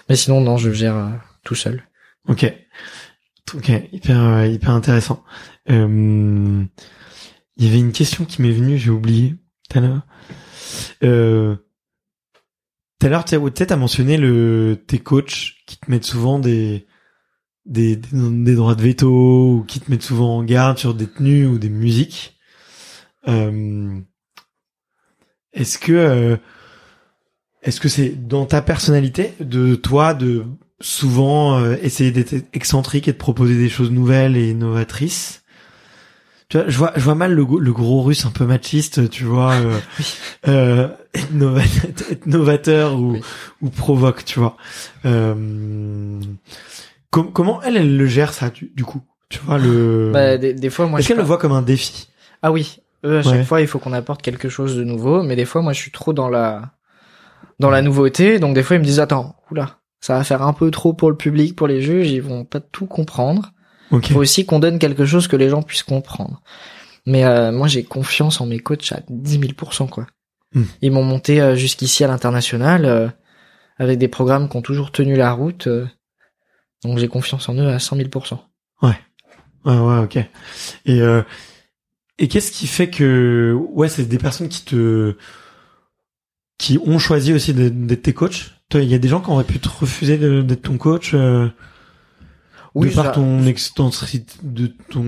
Mais sinon, non, je gère tout seul. Ok. Ok, hyper euh, intéressant. Euh, Il y avait une question qui m'est venue, j'ai oublié tout à l'heure. Euh, tout à l'heure, tu t'as mentionné le tes coachs qui te mettent souvent des droits de veto ou qui te mettent souvent en garde sur des tenues ou des musiques. Est-ce que est-ce que c'est dans ta personnalité de toi de souvent euh, essayer d'être excentrique et de proposer des choses nouvelles et innovatrices tu vois, je vois, je vois mal le, le gros russe un peu machiste, tu vois, euh, euh, être, nova- être novateur ou, Oui. ou provoque, tu vois. Euh, com- comment elle, elle le gère ça, du, du coup? Tu vois le. Bah, des, des fois, moi, Est-ce qu'elle le voit comme un défi? Ah oui, à chaque Ouais. fois, il faut qu'on apporte quelque chose de nouveau, mais des fois, moi, je suis trop dans la dans la nouveauté, donc des fois, ils me disent attends, oula, ça va faire un peu trop pour le public, pour les juges, ils vont pas tout comprendre. Il faut aussi qu'on donne quelque chose que les gens puissent comprendre. Mais euh, moi, j'ai confiance en mes coachs à 10 000% quoi. Hmm. Ils m'ont monté euh, jusqu'ici à l'international euh, avec des programmes qui ont toujours tenu la route, euh, donc j'ai confiance en eux à 100 000% Ouais, ouais, ok. Et euh, et qu'est-ce qui fait que ouais, c'est des personnes qui te qui ont choisi aussi d'être tes coachs? Toi, il y a des gens qui auraient pu te refuser d'être ton coach euh, de par ça- ton excentricité, de ton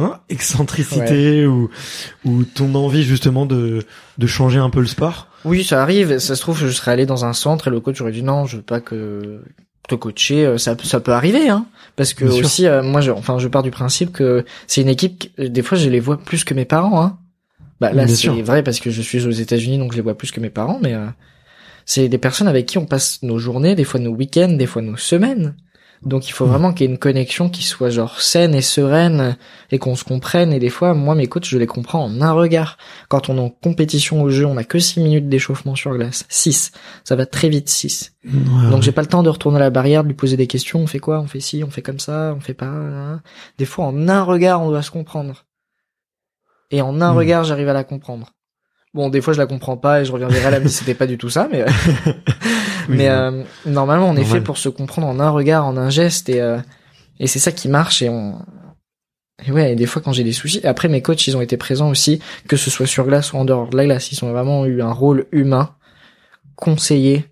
hein, excentricité ou ou ton envie justement de de changer un peu le sport. Oui, ça arrive. Ça se trouve, je serais allé dans un centre et le coach aurait dit non, je veux pas que te coacher. Euh, Ça, ça peut arriver, hein. Parce que Bien aussi, euh, moi, je, enfin, je pars du principe que c'est une équipe. qui- Des fois, je les vois plus que mes parents, hein. Bah là, c'est vrai parce que je suis aux États-Unis, donc je les vois plus que mes parents. Mais euh, c'est des personnes avec qui on passe nos journées, des fois nos week-ends, des fois nos semaines. Donc il faut Mhm. vraiment qu'il y ait une connexion qui soit genre saine et sereine et qu'on se comprenne. Et des fois, moi, mes coachs, je les comprends en un regard. Quand on est en compétition au jeu, on a que 6 minutes d'échauffement sur glace. 6. Ça va très vite, 6. Ouais, Donc j'ai pas le temps de retourner à la barrière, de lui poser des questions. On fait quoi? On fait ci, on fait comme ça, on fait pas. hein. Des fois, en un regard, on doit se comprendre. Et en un Hmm. regard, j'arrive à la comprendre. Bon, des fois, je la comprends pas et je reviens vers elle, elle me dit c'était pas du tout ça, mais Oui, mais euh, normalement, on est Normal. fait pour se comprendre en un regard, en un geste, et euh, et c'est ça qui marche. Et on et ouais, et des fois quand j'ai des soucis. Après, mes coachs, ils ont été présents aussi, que ce soit sur glace ou en dehors de la glace. Ils ont vraiment eu un rôle humain, conseiller.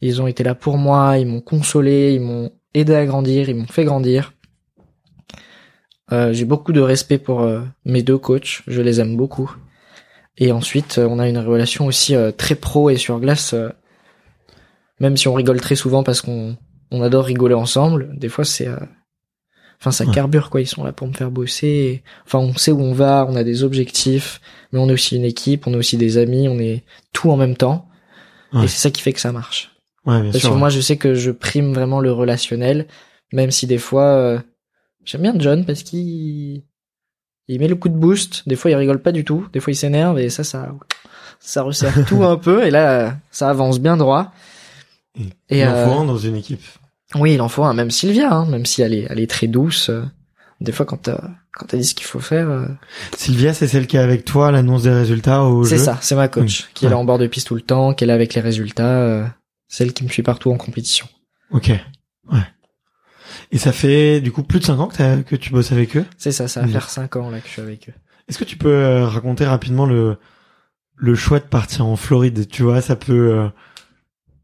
Ils ont été là pour moi, ils m'ont consolé, ils m'ont aidé à grandir, ils m'ont fait grandir. Euh, j'ai beaucoup de respect pour euh, mes deux coachs, je les aime beaucoup. Et ensuite, euh, on a une relation aussi euh, très pro et sur glace. euh, même si on rigole très souvent parce qu'on on adore rigoler ensemble, des fois c'est, euh, enfin ça carbure quoi. Ils sont là pour me faire bosser. et- Enfin, on sait où on va, on a des objectifs, mais on est aussi une équipe, on est aussi des amis, on est tout en même temps. Ouais. Et c'est ça qui fait que ça marche. Ouais, bien Parce sûr. que moi, je sais que je prime vraiment le relationnel, même si des fois, euh, j'aime bien John parce qu'il il met le coup de boost. Des fois, il rigole pas du tout. Des fois, il s'énerve et ça, ça, ça resserre tout un peu. Et là, ça avance bien droit. Et, Et, il en euh, faut un dans une équipe. Oui, il en faut un. Même Sylvia, hein, même si elle est, elle est très douce. euh, des fois, quand t'as, quand t'as dit ce qu'il faut faire, euh, Sylvia, c'est celle qui est avec toi à l'annonce des résultats au c'est jeu. ça. C'est ma coach qui est là en bord de piste tout le temps, qui est là avec les résultats. euh, celle qui me suit partout en compétition. Ok. Ouais. Et ça fait du coup plus de 5 ans que, tu bosses avec eux? C'est ça. Ça va faire cinq ans là que je suis avec eux. Est-ce que tu peux euh, raconter rapidement le le choix de partir en Floride? Tu vois, ça peut. euh,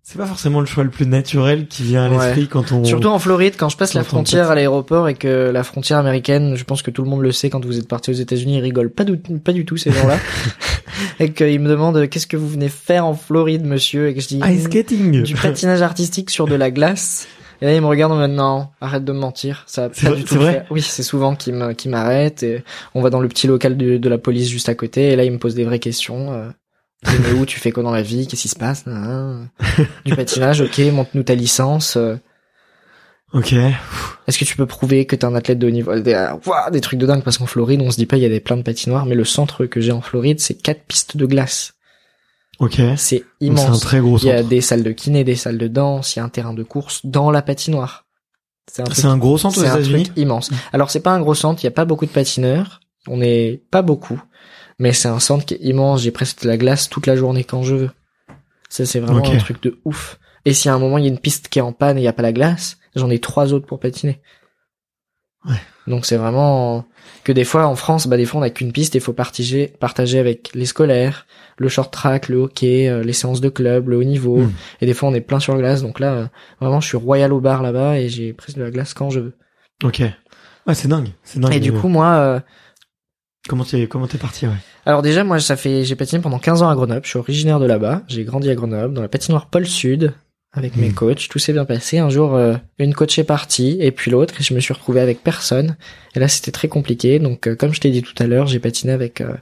C'est pas forcément le choix le plus naturel qui vient à Ouais. l'esprit quand on. Surtout en Floride, quand je passe la Quand frontière à l'aéroport et que la frontière américaine, je pense que tout le monde le sait quand vous êtes parti aux États-Unis, ils rigolent pas du, pas du tout ces gens-là. et qu'ils me demandent qu'est-ce que vous venez faire en Floride, monsieur, et que je dis Ice skating. du patinage artistique sur de la glace. Et là, ils me mode non, arrête de me mentir. Ça pas vrai- du tout. Oui, c'est souvent qui me, qui m'arrête et on va dans le petit local de, de la police juste à côté et là, ils me posent des vraies questions. Euh, tu es où, tu fais quoi dans la vie, qu'est-ce qui se passe, du patinage, ok, montre-nous ta licence. euh, Ok. est-ce que tu peux prouver que t'es un athlète de haut niveau? Des, ouah, des trucs de dingue parce qu'en Floride, on se dit pas il y a des plein de patinoires, mais le centre que j'ai en Floride, c'est quatre pistes de glace. Ok. C'est Donc C'est un immense. très gros Il y a centre. des salles de kiné, des salles de danse, il y a un terrain de course dans la patinoire. C'est un truc, un gros centre aux c'est un États-Unis. truc immense. Alors c'est pas un gros centre, il y a pas beaucoup de patineurs, on est pas beaucoup, mais c'est un centre qui est immense. J'ai presque de la glace toute la journée quand je veux. Ça c'est vraiment un truc de ouf. Et si à un moment il y a une piste qui est en panne et il y a pas la glace, j'en ai trois autres pour patiner. Ouais. Donc c'est vraiment que des fois en France, bah des fois on a qu'une piste et il faut partager partager avec les scolaires, le short track, le hockey, euh, les séances de club, le haut niveau. Mm. Et des fois on est plein sur glace. Donc là euh, vraiment je suis royal au bar là-bas et j'ai presque de la glace quand je veux. Ok. Ouais, c'est dingue. C'est dingue. Et du coup moi euh, comment t'es comment t'es parti ouais? Alors déjà, moi, ça fait, j'ai patiné pendant 15 ans à Grenoble. Je suis originaire de là-bas. J'ai grandi à Grenoble, dans la patinoire Pôle Sud, avec mes Mm. coachs. Tout s'est bien passé. Un jour, euh, une coach est partie, et puis l'autre, et je me suis retrouvé avec personne. Et là, c'était très compliqué. Donc, euh, comme je t'ai dit tout à l'heure, j'ai patiné avec euh,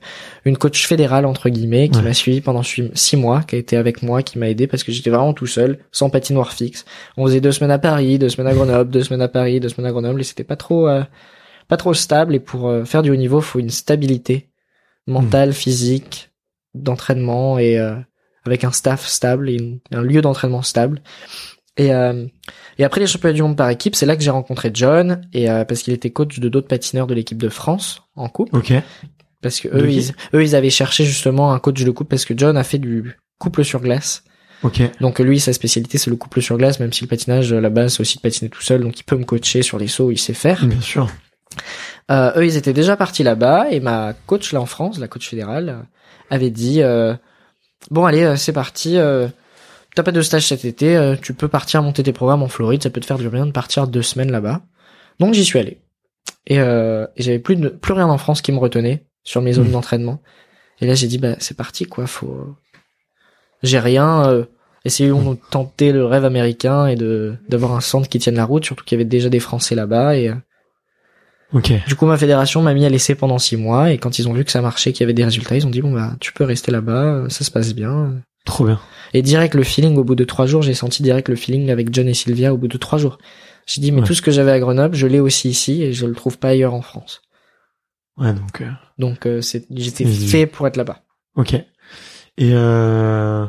une coach fédérale entre guillemets, qui Ouais. m'a suivi pendant six mois, qui a été avec moi, qui m'a aidé parce que j'étais vraiment tout seul, sans patinoire fixe. On faisait deux semaines à Paris, deux semaines à Grenoble, deux semaines à Paris, deux semaines à Grenoble, et c'était pas trop, euh, pas trop stable. Et pour euh, faire du haut niveau, faut une stabilité mentale, physique, d'entraînement et euh, avec un staff stable et une- un lieu d'entraînement stable. Et, euh, et après les championnats du monde par équipe, c'est là que j'ai rencontré John et euh, parce qu'il était coach de d'autres patineurs de l'équipe de France en couple. Ok. Parce que eux, ils, eux, ils avaient cherché justement un coach de couple parce que John a fait du couple sur glace. Ok. Donc lui, sa spécialité, c'est le couple sur glace, même si le patinage, à la base, c'est aussi de patiner tout seul. Donc il peut me coacher sur les sauts, il sait faire. Bien sûr. Euh, eux, ils étaient déjà partis là-bas et ma coach là en France, la coach fédérale, euh, avait dit euh, bon allez, euh, c'est parti. Euh, T'as pas de stage cet été, euh, tu peux partir monter tes programmes en Floride, ça peut te faire du bien de partir deux semaines là-bas. Donc j'y suis allé et, euh, et j'avais plus de, plus rien en France qui me retenait sur mes zones Mhm. d'entraînement. Et là j'ai dit bah c'est parti quoi, faut j'ai rien. euh, essayons de tenter le rêve américain et de d'avoir un centre qui tienne la route, surtout qu'il y avait déjà des Français là-bas et euh, Ok. du coup, ma fédération m'a mis à l'essai pendant six mois et quand ils ont vu que ça marchait, qu'il y avait des résultats, ils ont dit bon bah tu peux rester là-bas, ça se passe bien. Trop bien. Et direct le feeling au bout de trois jours, j'ai senti direct le feeling avec John et Sylvia au bout de trois jours. J'ai dit mais Ouais. tout ce que j'avais à Grenoble, je l'ai aussi ici et je le trouve pas ailleurs en France. Ouais, donc. euh, Donc euh, c'est j'étais fait pour être là-bas. Ok. Et, euh,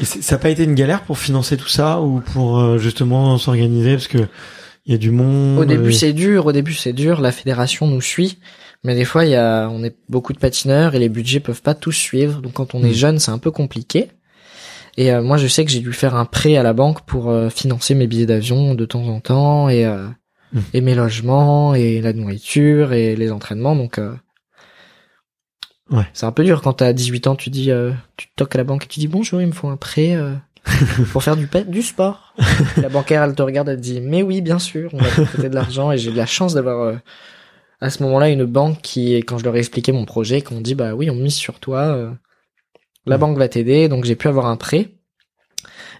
et ça n'a pas été une galère pour financer tout ça ou pour euh, justement s'organiser parce que il y a du monde. Au début euh, c'est dur, au début c'est dur, la fédération nous suit, mais des fois il y a on est beaucoup de patineurs et les budgets peuvent pas tous suivre. Donc quand on est Mm. jeune, c'est un peu compliqué. Et euh, moi je sais que j'ai dû faire un prêt à la banque pour euh, financer mes billets d'avion de temps en temps et euh, Mm. et mes logements et la nourriture et les entraînements donc euh, Ouais. C'est un peu dur quand t'as 18 ans, tu dis euh, tu toques à la banque et tu dis bonjour, il me faut un prêt euh, pour faire du du sport. la bancaire elle te regarde, elle te dit mais oui bien sûr, on va te prêter de l'argent et j'ai de la chance d'avoir euh, à ce moment-là une banque qui quand je leur ai expliqué mon projet qu'on dit bah oui on mise sur toi, euh, la banque va t'aider donc j'ai pu avoir un prêt.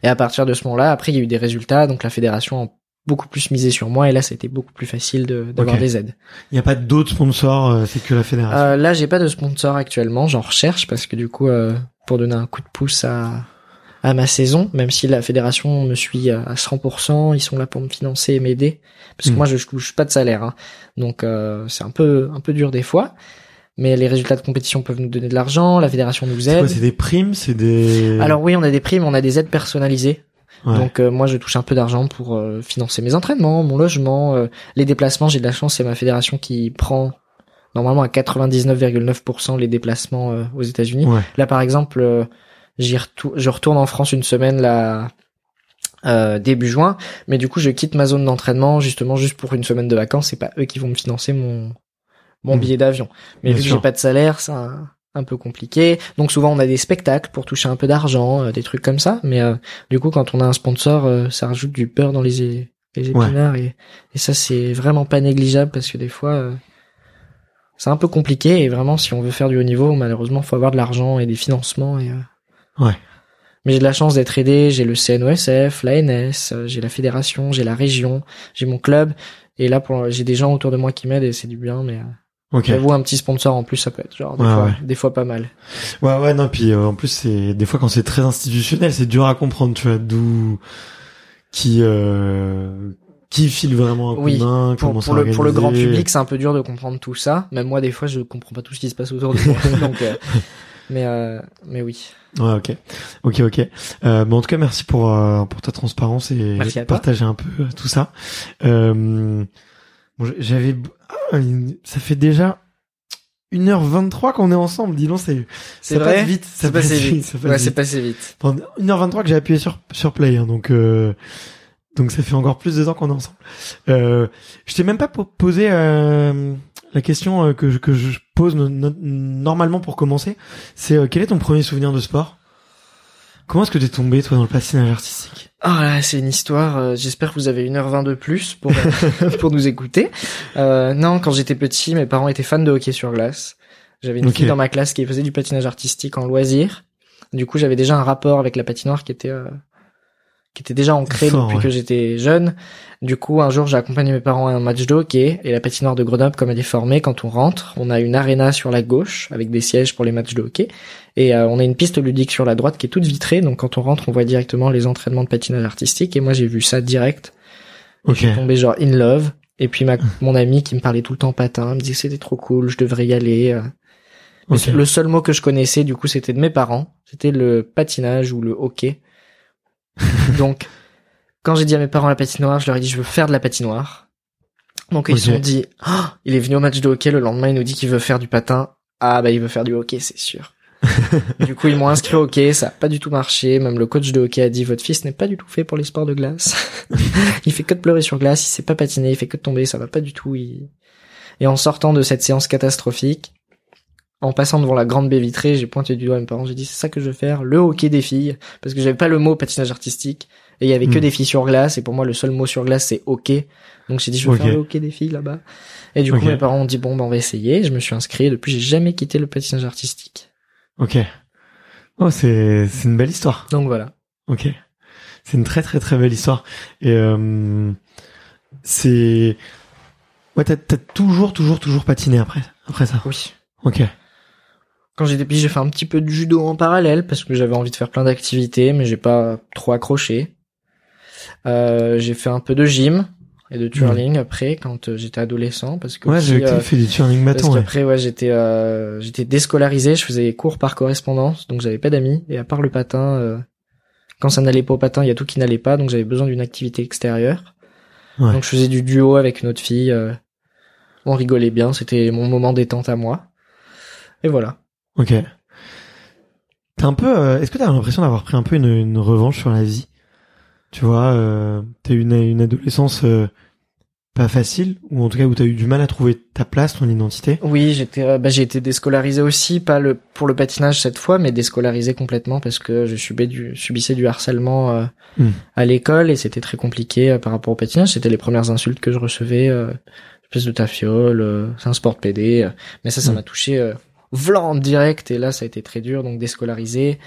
Et à partir de ce moment-là, après il y a eu des résultats donc la fédération a beaucoup plus misé sur moi et là c'était beaucoup plus facile de d'avoir Ok. des aides. Il n'y a pas d'autres sponsors, euh, c'est que la fédération? Euh, là, j'ai pas de sponsor actuellement, j'en recherche parce que du coup, euh, pour donner un coup de pouce à à ma saison, même si la fédération me suit à 100%, ils sont là pour me financer et m'aider, parce que Mm. moi je touche pas de salaire, hein. donc euh, c'est un peu un peu dur des fois. Mais les résultats de compétition peuvent nous donner de l'argent, la fédération nous aide. C'est des primes, c'est des. Alors oui, on a des primes, on a des aides personnalisées. Ouais. Donc euh, moi je touche un peu d'argent pour euh, financer mes entraînements, mon logement, euh, les déplacements. J'ai de la chance, c'est ma fédération qui prend normalement à 99,9% les déplacements euh, aux États-Unis. Ouais. Là par exemple, je retourne en France une semaine là euh, début juin, mais du coup je quitte ma zone d'entraînement justement juste pour une semaine de vacances. C'est pas eux qui vont me financer mon mon Mhm. billet d'avion. Mais Bien vu que j'ai pas de salaire, c'est un, un peu compliqué. Donc souvent on a des spectacles pour toucher un peu d'argent, euh, des trucs comme ça. Mais euh, du coup quand on a un sponsor, euh, ça rajoute du beurre dans les, les Ouais. épinards et, et ça c'est vraiment pas négligeable parce que des fois euh, c'est un peu compliqué et vraiment si on veut faire du haut niveau, malheureusement faut avoir de l'argent et des financements et Ouais. Mais j'ai de la chance d'être aidé, j'ai le CNOSF, l'ANS, euh, j'ai la fédération, j'ai la région, j'ai mon club et là pour j'ai des gens autour de moi qui m'aident et c'est du bien mais euh, Ok. j'avoue un petit sponsor en plus ça peut être genre des Ouais, fois ouais. des fois pas mal. Ouais, ouais, non, puis euh, en plus, c'est des fois quand c'est très institutionnel, c'est dur à comprendre, tu vois, d'où qui euh, qui file vraiment un coup Oui, de main, Pour, comment pour le pour le grand public, c'est un peu dur de comprendre tout ça. Même moi des fois je comprends pas tout ce qui se passe autour de moi. Donc euh, mais euh, mais oui. Ouais, ok, ok, ok. Euh, bon, en tout cas, merci pour euh, pour ta transparence et partager un peu tout ça. Euh, bon, j'avais, ah, ça fait déjà 1h23 qu'on est ensemble. Dis donc, c'est C'est vrai. passe vite, ça passe vite. ça passe Ouais, c'est passé vite. Pendant 1h23 que j'ai appuyé sur sur play, hein, donc euh, donc ça fait encore plus de temps qu'on est ensemble. Euh, je t'ai même pas po- posé euh, la question que je, que je pose no- no- normalement pour commencer. C'est euh, quel est ton premier souvenir de sport? Comment est-ce que t'es tombé toi dans le patinage artistique? Ah là, c'est une histoire. euh, J'espère que vous avez 1h20 de plus pour pour nous écouter. Euh, non, quand j'étais petit, mes parents étaient fans de hockey sur glace. J'avais une fille dans ma classe qui faisait du patinage artistique en loisir. Du coup, j'avais déjà un rapport avec la patinoire qui était euh, qui était déjà ancré Fort, depuis ouais. que j'étais jeune. Du coup, un jour, j'ai accompagné mes parents à un match de hockey et la patinoire de Grenoble, comme elle est formée, quand on rentre, on a une arena sur la gauche avec des sièges pour les matchs de hockey et euh, on a une piste ludique sur la droite qui est toute vitrée. Donc, quand on rentre, on voit directement les entraînements de patinage artistique et moi, j'ai vu ça direct. Et Ok. Je suis tombé genre in love. Et puis ma, mon ami qui me parlait tout le temps patin me disait que c'était trop cool, je devrais y aller. euh. Le seul mot que je connaissais, du coup, c'était de mes parents. C'était le patinage ou le hockey. Donc, quand j'ai dit à mes parents la patinoire, je leur ai dit je veux faire de la patinoire. Donc ils sont dit, Ah, il est venu au match de hockey le lendemain, il nous dit qu'il veut faire du patin. Ah bah il veut faire du hockey, c'est sûr. du coup ils m'ont inscrit au hockey, ça a pas du tout marché. Même le coach de hockey a dit votre fils n'est pas du tout fait pour les sports de glace. il fait que de pleurer sur glace, il sait pas patiner, il fait que de tomber, ça va pas du tout. il- Et en sortant de cette séance catastrophique, en passant devant la grande baie vitrée, j'ai pointé du doigt à mes parents, j'ai dit c'est ça que je veux faire, le hockey des filles, parce que j'avais pas le mot patinage artistique, et il y avait que Hmm. des filles sur glace, et pour moi le seul mot sur glace c'est hockey, donc j'ai dit je veux faire le hockey des filles là-bas. Et du coup mes parents ont dit bon ben on va essayer, je me suis inscrit, et depuis j'ai jamais quitté le patinage artistique. Ok. Oh, c'est c'est une belle histoire. Donc voilà. Ok. C'est une très très très belle histoire. Et euh, c'est ouais, t'as t'as toujours toujours toujours patiné après après ça. Oui. Ok. Quand j'étais petit, j'ai fait un petit peu de judo en parallèle parce que j'avais envie de faire plein d'activités, mais j'ai pas trop accroché. Euh, j'ai fait un peu de gym et de twirling après quand euh, j'étais adolescent parce que Ouais, j'ai que euh, fait du turning parce bâton. Ouais. qu'après ouais j'étais euh, j'étais déscolarisé, je faisais cours par correspondance donc j'avais pas d'amis et à part le patin, euh, quand ça n'allait pas au patin, il y a tout qui n'allait pas donc j'avais besoin d'une activité extérieure. Ouais. Donc je faisais du duo avec une autre fille. euh, on rigolait bien, c'était mon moment détente à moi. Et voilà. Ok. T'as un peu. euh, Est-ce que t'as l'impression d'avoir pris un peu une, une revanche sur la vie? Tu vois, euh, t'as eu une, une adolescence euh, pas facile, ou en tout cas où t'as eu du mal à trouver ta place, ton identité? Oui, j'étais, euh, bah, j'ai été déscolarisé aussi, pas le pour le patinage cette fois, mais déscolarisé complètement parce que je subais du, subissais du harcèlement euh, Hmm. à l'école et c'était très compliqué euh, par rapport au patinage. C'était les premières insultes que je recevais, euh, espèce de tafiole, euh, c'est un sport euh, mais ça, ça Hmm. m'a touché euh, vlan direct et là, ça a été très dur, donc déscolarisé.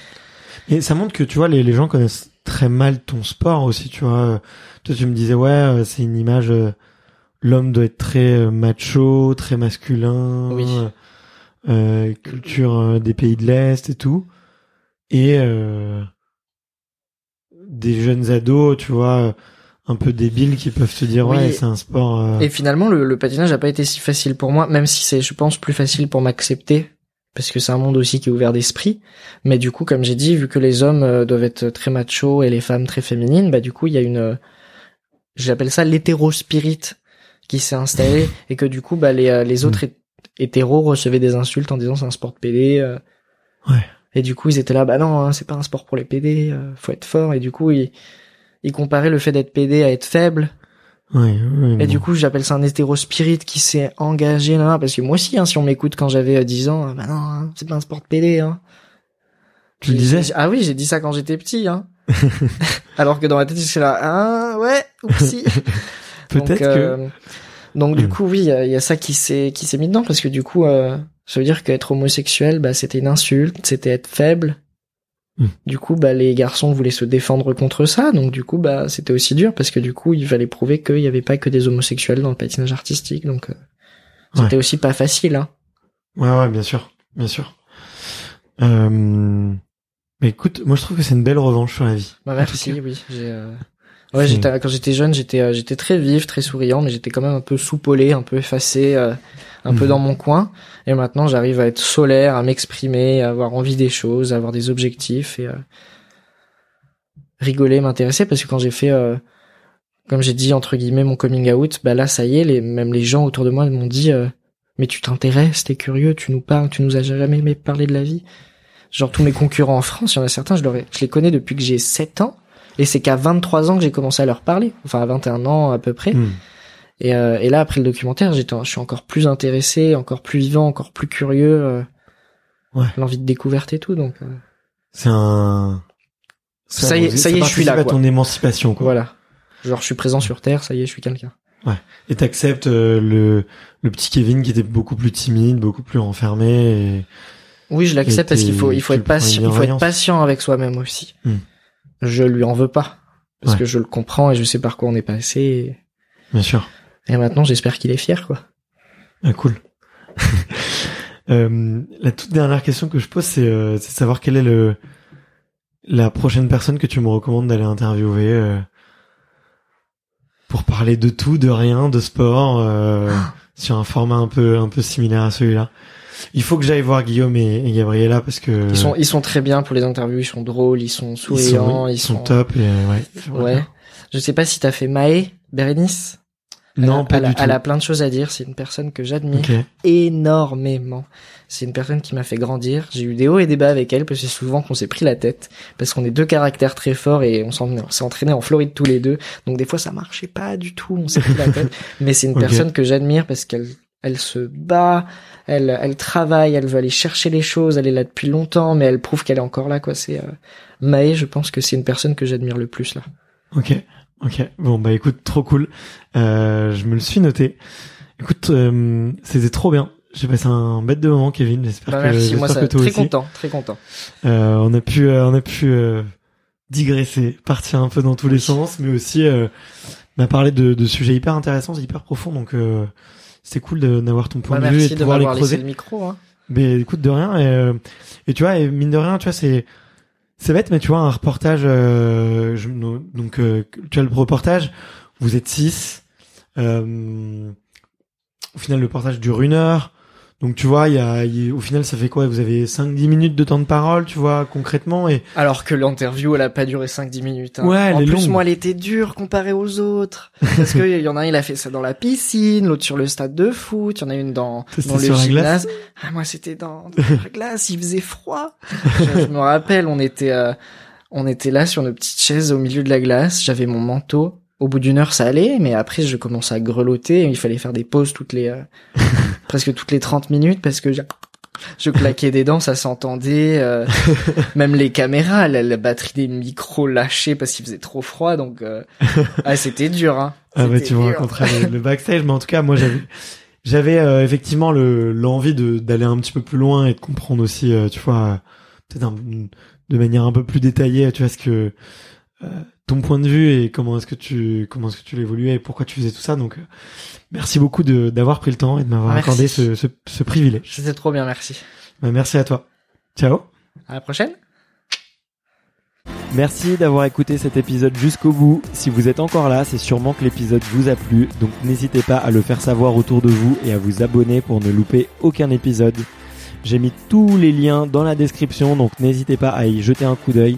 Et ça montre que tu vois, les, les gens connaissent très mal ton sport aussi, tu vois. Toi, tu me disais, ouais, euh, c'est une image, euh, l'homme doit être très euh, macho, très masculin, Oui. euh, culture des pays de l'Est et tout. Et, euh, des jeunes ados, tu vois, un peu débiles qui peuvent se dire Oui. ouais, c'est un sport. euh, Et finalement, le, le patinage n'a pas été si facile pour moi, même si c'est, je pense, plus facile pour m'accepter, parce que c'est un monde aussi qui est ouvert d'esprit. Mais du coup, comme j'ai dit, vu que les hommes euh, doivent être très machos et les femmes très féminines, bah du coup, il y a une, euh, j'appelle ça l'hétérospirit qui s'est installé et que du coup, bah les euh, les autres hé- hétéros recevaient des insultes en disant c'est un sport de PD. euh. Ouais. Et du coup, ils étaient là, bah non, hein, c'est pas un sport pour les PD, euh, faut être fort. Et du coup, ils ils comparaient le fait d'être PD à être faible. Ouais, ouais, Et bon. du coup, j'appelle ça un hétérospirit qui s'est engagé là, parce que moi aussi, hein, si on m'écoute quand j'avais euh, 10 ans, euh, bah non, hein, c'est pas un sport de PD, hein. tu le disais. Ah oui, j'ai dit ça quand j'étais petit, hein. Alors que dans ma tête, j'étais là, ah ouais, oupsie. Peut-être que. euh, donc du Hmm. coup, oui, il y, a- il y a ça qui s'est qui s'est mis dedans, parce que du coup, euh, ça veut dire qu'être homosexuel, bah c'était une insulte, c'était être faible. Hmm. Du coup, bah les garçons voulaient se défendre contre ça, donc du coup, bah c'était aussi dur parce que du coup, il fallait prouver qu'il y avait pas que des homosexuels dans le patinage artistique, donc euh, c'était Ouais. aussi pas facile. Hein. Ouais, ouais, bien sûr, bien sûr. Euh... Mais écoute, moi je trouve que c'est une belle revanche sur la vie. Bah merci, oui. J'ai, euh, ouais, j'étais quand j'étais jeune, j'étais euh, j'étais très vif, très souriant, mais j'étais quand même un peu soupolé, un peu effacé, euh, un peu Mhm. dans mon coin. Et maintenant, j'arrive à être solaire, à m'exprimer, à avoir envie des choses, à avoir des objectifs et euh, rigoler, m'intéresser. Parce que quand j'ai fait, euh, comme j'ai dit entre guillemets, mon coming out, bah là, ça y est, les même les gens autour de moi m'ont dit, euh, mais tu t'intéresses, t'es curieux, tu nous parles, tu nous as jamais aimé parler de la vie. Genre tous mes concurrents en France, il y en a certains, je, leur ai- je les connais depuis que j'ai 7 ans. Et c'est qu'à 23 ans que j'ai commencé à leur parler. Enfin, à 21 ans à peu près. Hmm. Et, euh, et là, après le documentaire, j'étais, je suis encore plus intéressé, encore plus vivant, encore plus curieux. euh, Ouais. L'envie de découverte et tout. Donc euh, C'est un. Ça y est- ça y est, je suis là, quoi. ton émancipation, quoi. voilà. Genre, je suis présent sur Terre, ça y est, je suis quelqu'un. Et t'acceptes euh, le le petit Kevin qui était beaucoup plus timide, beaucoup plus renfermé. Oui, je l'accepte parce qu'il faut, il faut être patient, il faut être patient avec soi-même aussi. Hmm. Je lui en veux pas. Parce Ouais. que je le comprends et je sais par quoi on est passé. Et, Bien sûr. et maintenant, j'espère qu'il est fier, quoi. Ah, cool. Euh, la toute dernière question que je pose, c'est euh, c'est de savoir quelle est le la prochaine personne que tu me recommandes d'aller interviewer euh, pour parler de tout, de rien, de sport, euh, sur un format un peu un peu similaire à celui-là. Il faut que j'aille voir Guillaume et, et Gabriella parce que Ils sont, ils sont très bien pour les interviews, ils sont drôles, ils sont ils souriants, sont, ils, ils sont top et ouais. Ouais. Je sais pas si t'as fait Maë, Bérénice. Non, pas elle a, du tout. Elle a plein de choses à dire. C'est une personne que j'admire énormément. C'est une personne qui m'a fait grandir. J'ai eu des hauts et des bas avec elle parce que c'est souvent qu'on s'est pris la tête parce qu'on est deux caractères très forts et on s'est entraîné en Floride tous les deux. Donc des fois ça marchait pas du tout. On s'est pris la tête. Mais c'est une personne que j'admire parce qu'elle elle se bat, elle elle travaille, elle veut aller chercher les choses. Elle est là depuis longtemps, mais elle prouve qu'elle est encore là. Quoi. C'est euh... Maë, je pense que c'est une personne que j'admire le plus là. Ok, ok. Bon bah écoute, trop cool. Euh, je me le suis noté. Écoute, euh, c'était trop bien. J'ai passé un bête de moment, Kevin. J'espère Bah, que, merci, moi ça que toi très aussi. content, très content. Euh, on a pu, euh, on a pu euh, digresser, partir un peu dans tous les sens, mais aussi euh, on a parlé de, de sujets hyper intéressants, hyper profonds. Donc c'était cool de- d'avoir ton point Bah, de vue et de de pouvoir les creuser. le micro. Hein. Mais écoute de rien et, euh, et tu vois et mine de rien tu vois c'est c'est bête mais tu vois un reportage euh, je- donc euh, tu as le reportage vous êtes six euh, au final le reportage dure une heure donc tu vois il y a il- au final ça fait quoi? Vous avez 5-10 minutes de temps de parole tu vois concrètement et Alors que l'interview, elle a pas duré 5-10 minutes. hein. Ouais, elle en plus, longue. moi, elle était dure comparée aux autres. Parce qu'il y en a un, il a fait ça dans la piscine, l'autre sur le stade de foot, il y en a une dans, dans le gymnase. Ah, moi, c'était dans, dans la glace, il faisait froid. je, je me rappelle, on était, euh, on était là sur nos petites chaises au milieu de la glace, j'avais mon manteau. Au bout d'une heure, ça allait, mais après, je commençais à grelotter. Il fallait faire des pauses toutes les, euh, presque toutes les 30 minutes parce que je, claquais des dents, ça s'entendait. euh, même les caméras, la, la batterie des micros lâchait parce qu'il faisait trop froid, donc euh, ah, c'était dur. Hein. ah bah tu me raconteras le, le backstage mais en tout cas moi j'avais j'avais effectivement le l'envie de d'aller un petit peu plus loin et de comprendre aussi tu vois peut-être de manière un peu plus détaillée tu vois ce que ton point de vue et comment est-ce que tu comment est-ce que tu l'évoluais et pourquoi tu faisais tout ça donc euh, merci beaucoup de d'avoir pris le temps et de m'avoir Merci. accordé ce, ce ce privilège C'était trop bien, merci. Bah, merci à toi ciao À la prochaine. Merci d'avoir écouté cet épisode jusqu'au bout. Si vous êtes encore là, c'est sûrement que l'épisode vous a plu, donc n'hésitez pas à le faire savoir autour de vous et à vous abonner pour ne louper aucun épisode. J'ai mis tous les liens dans la description, donc n'hésitez pas à y jeter un coup d'œil.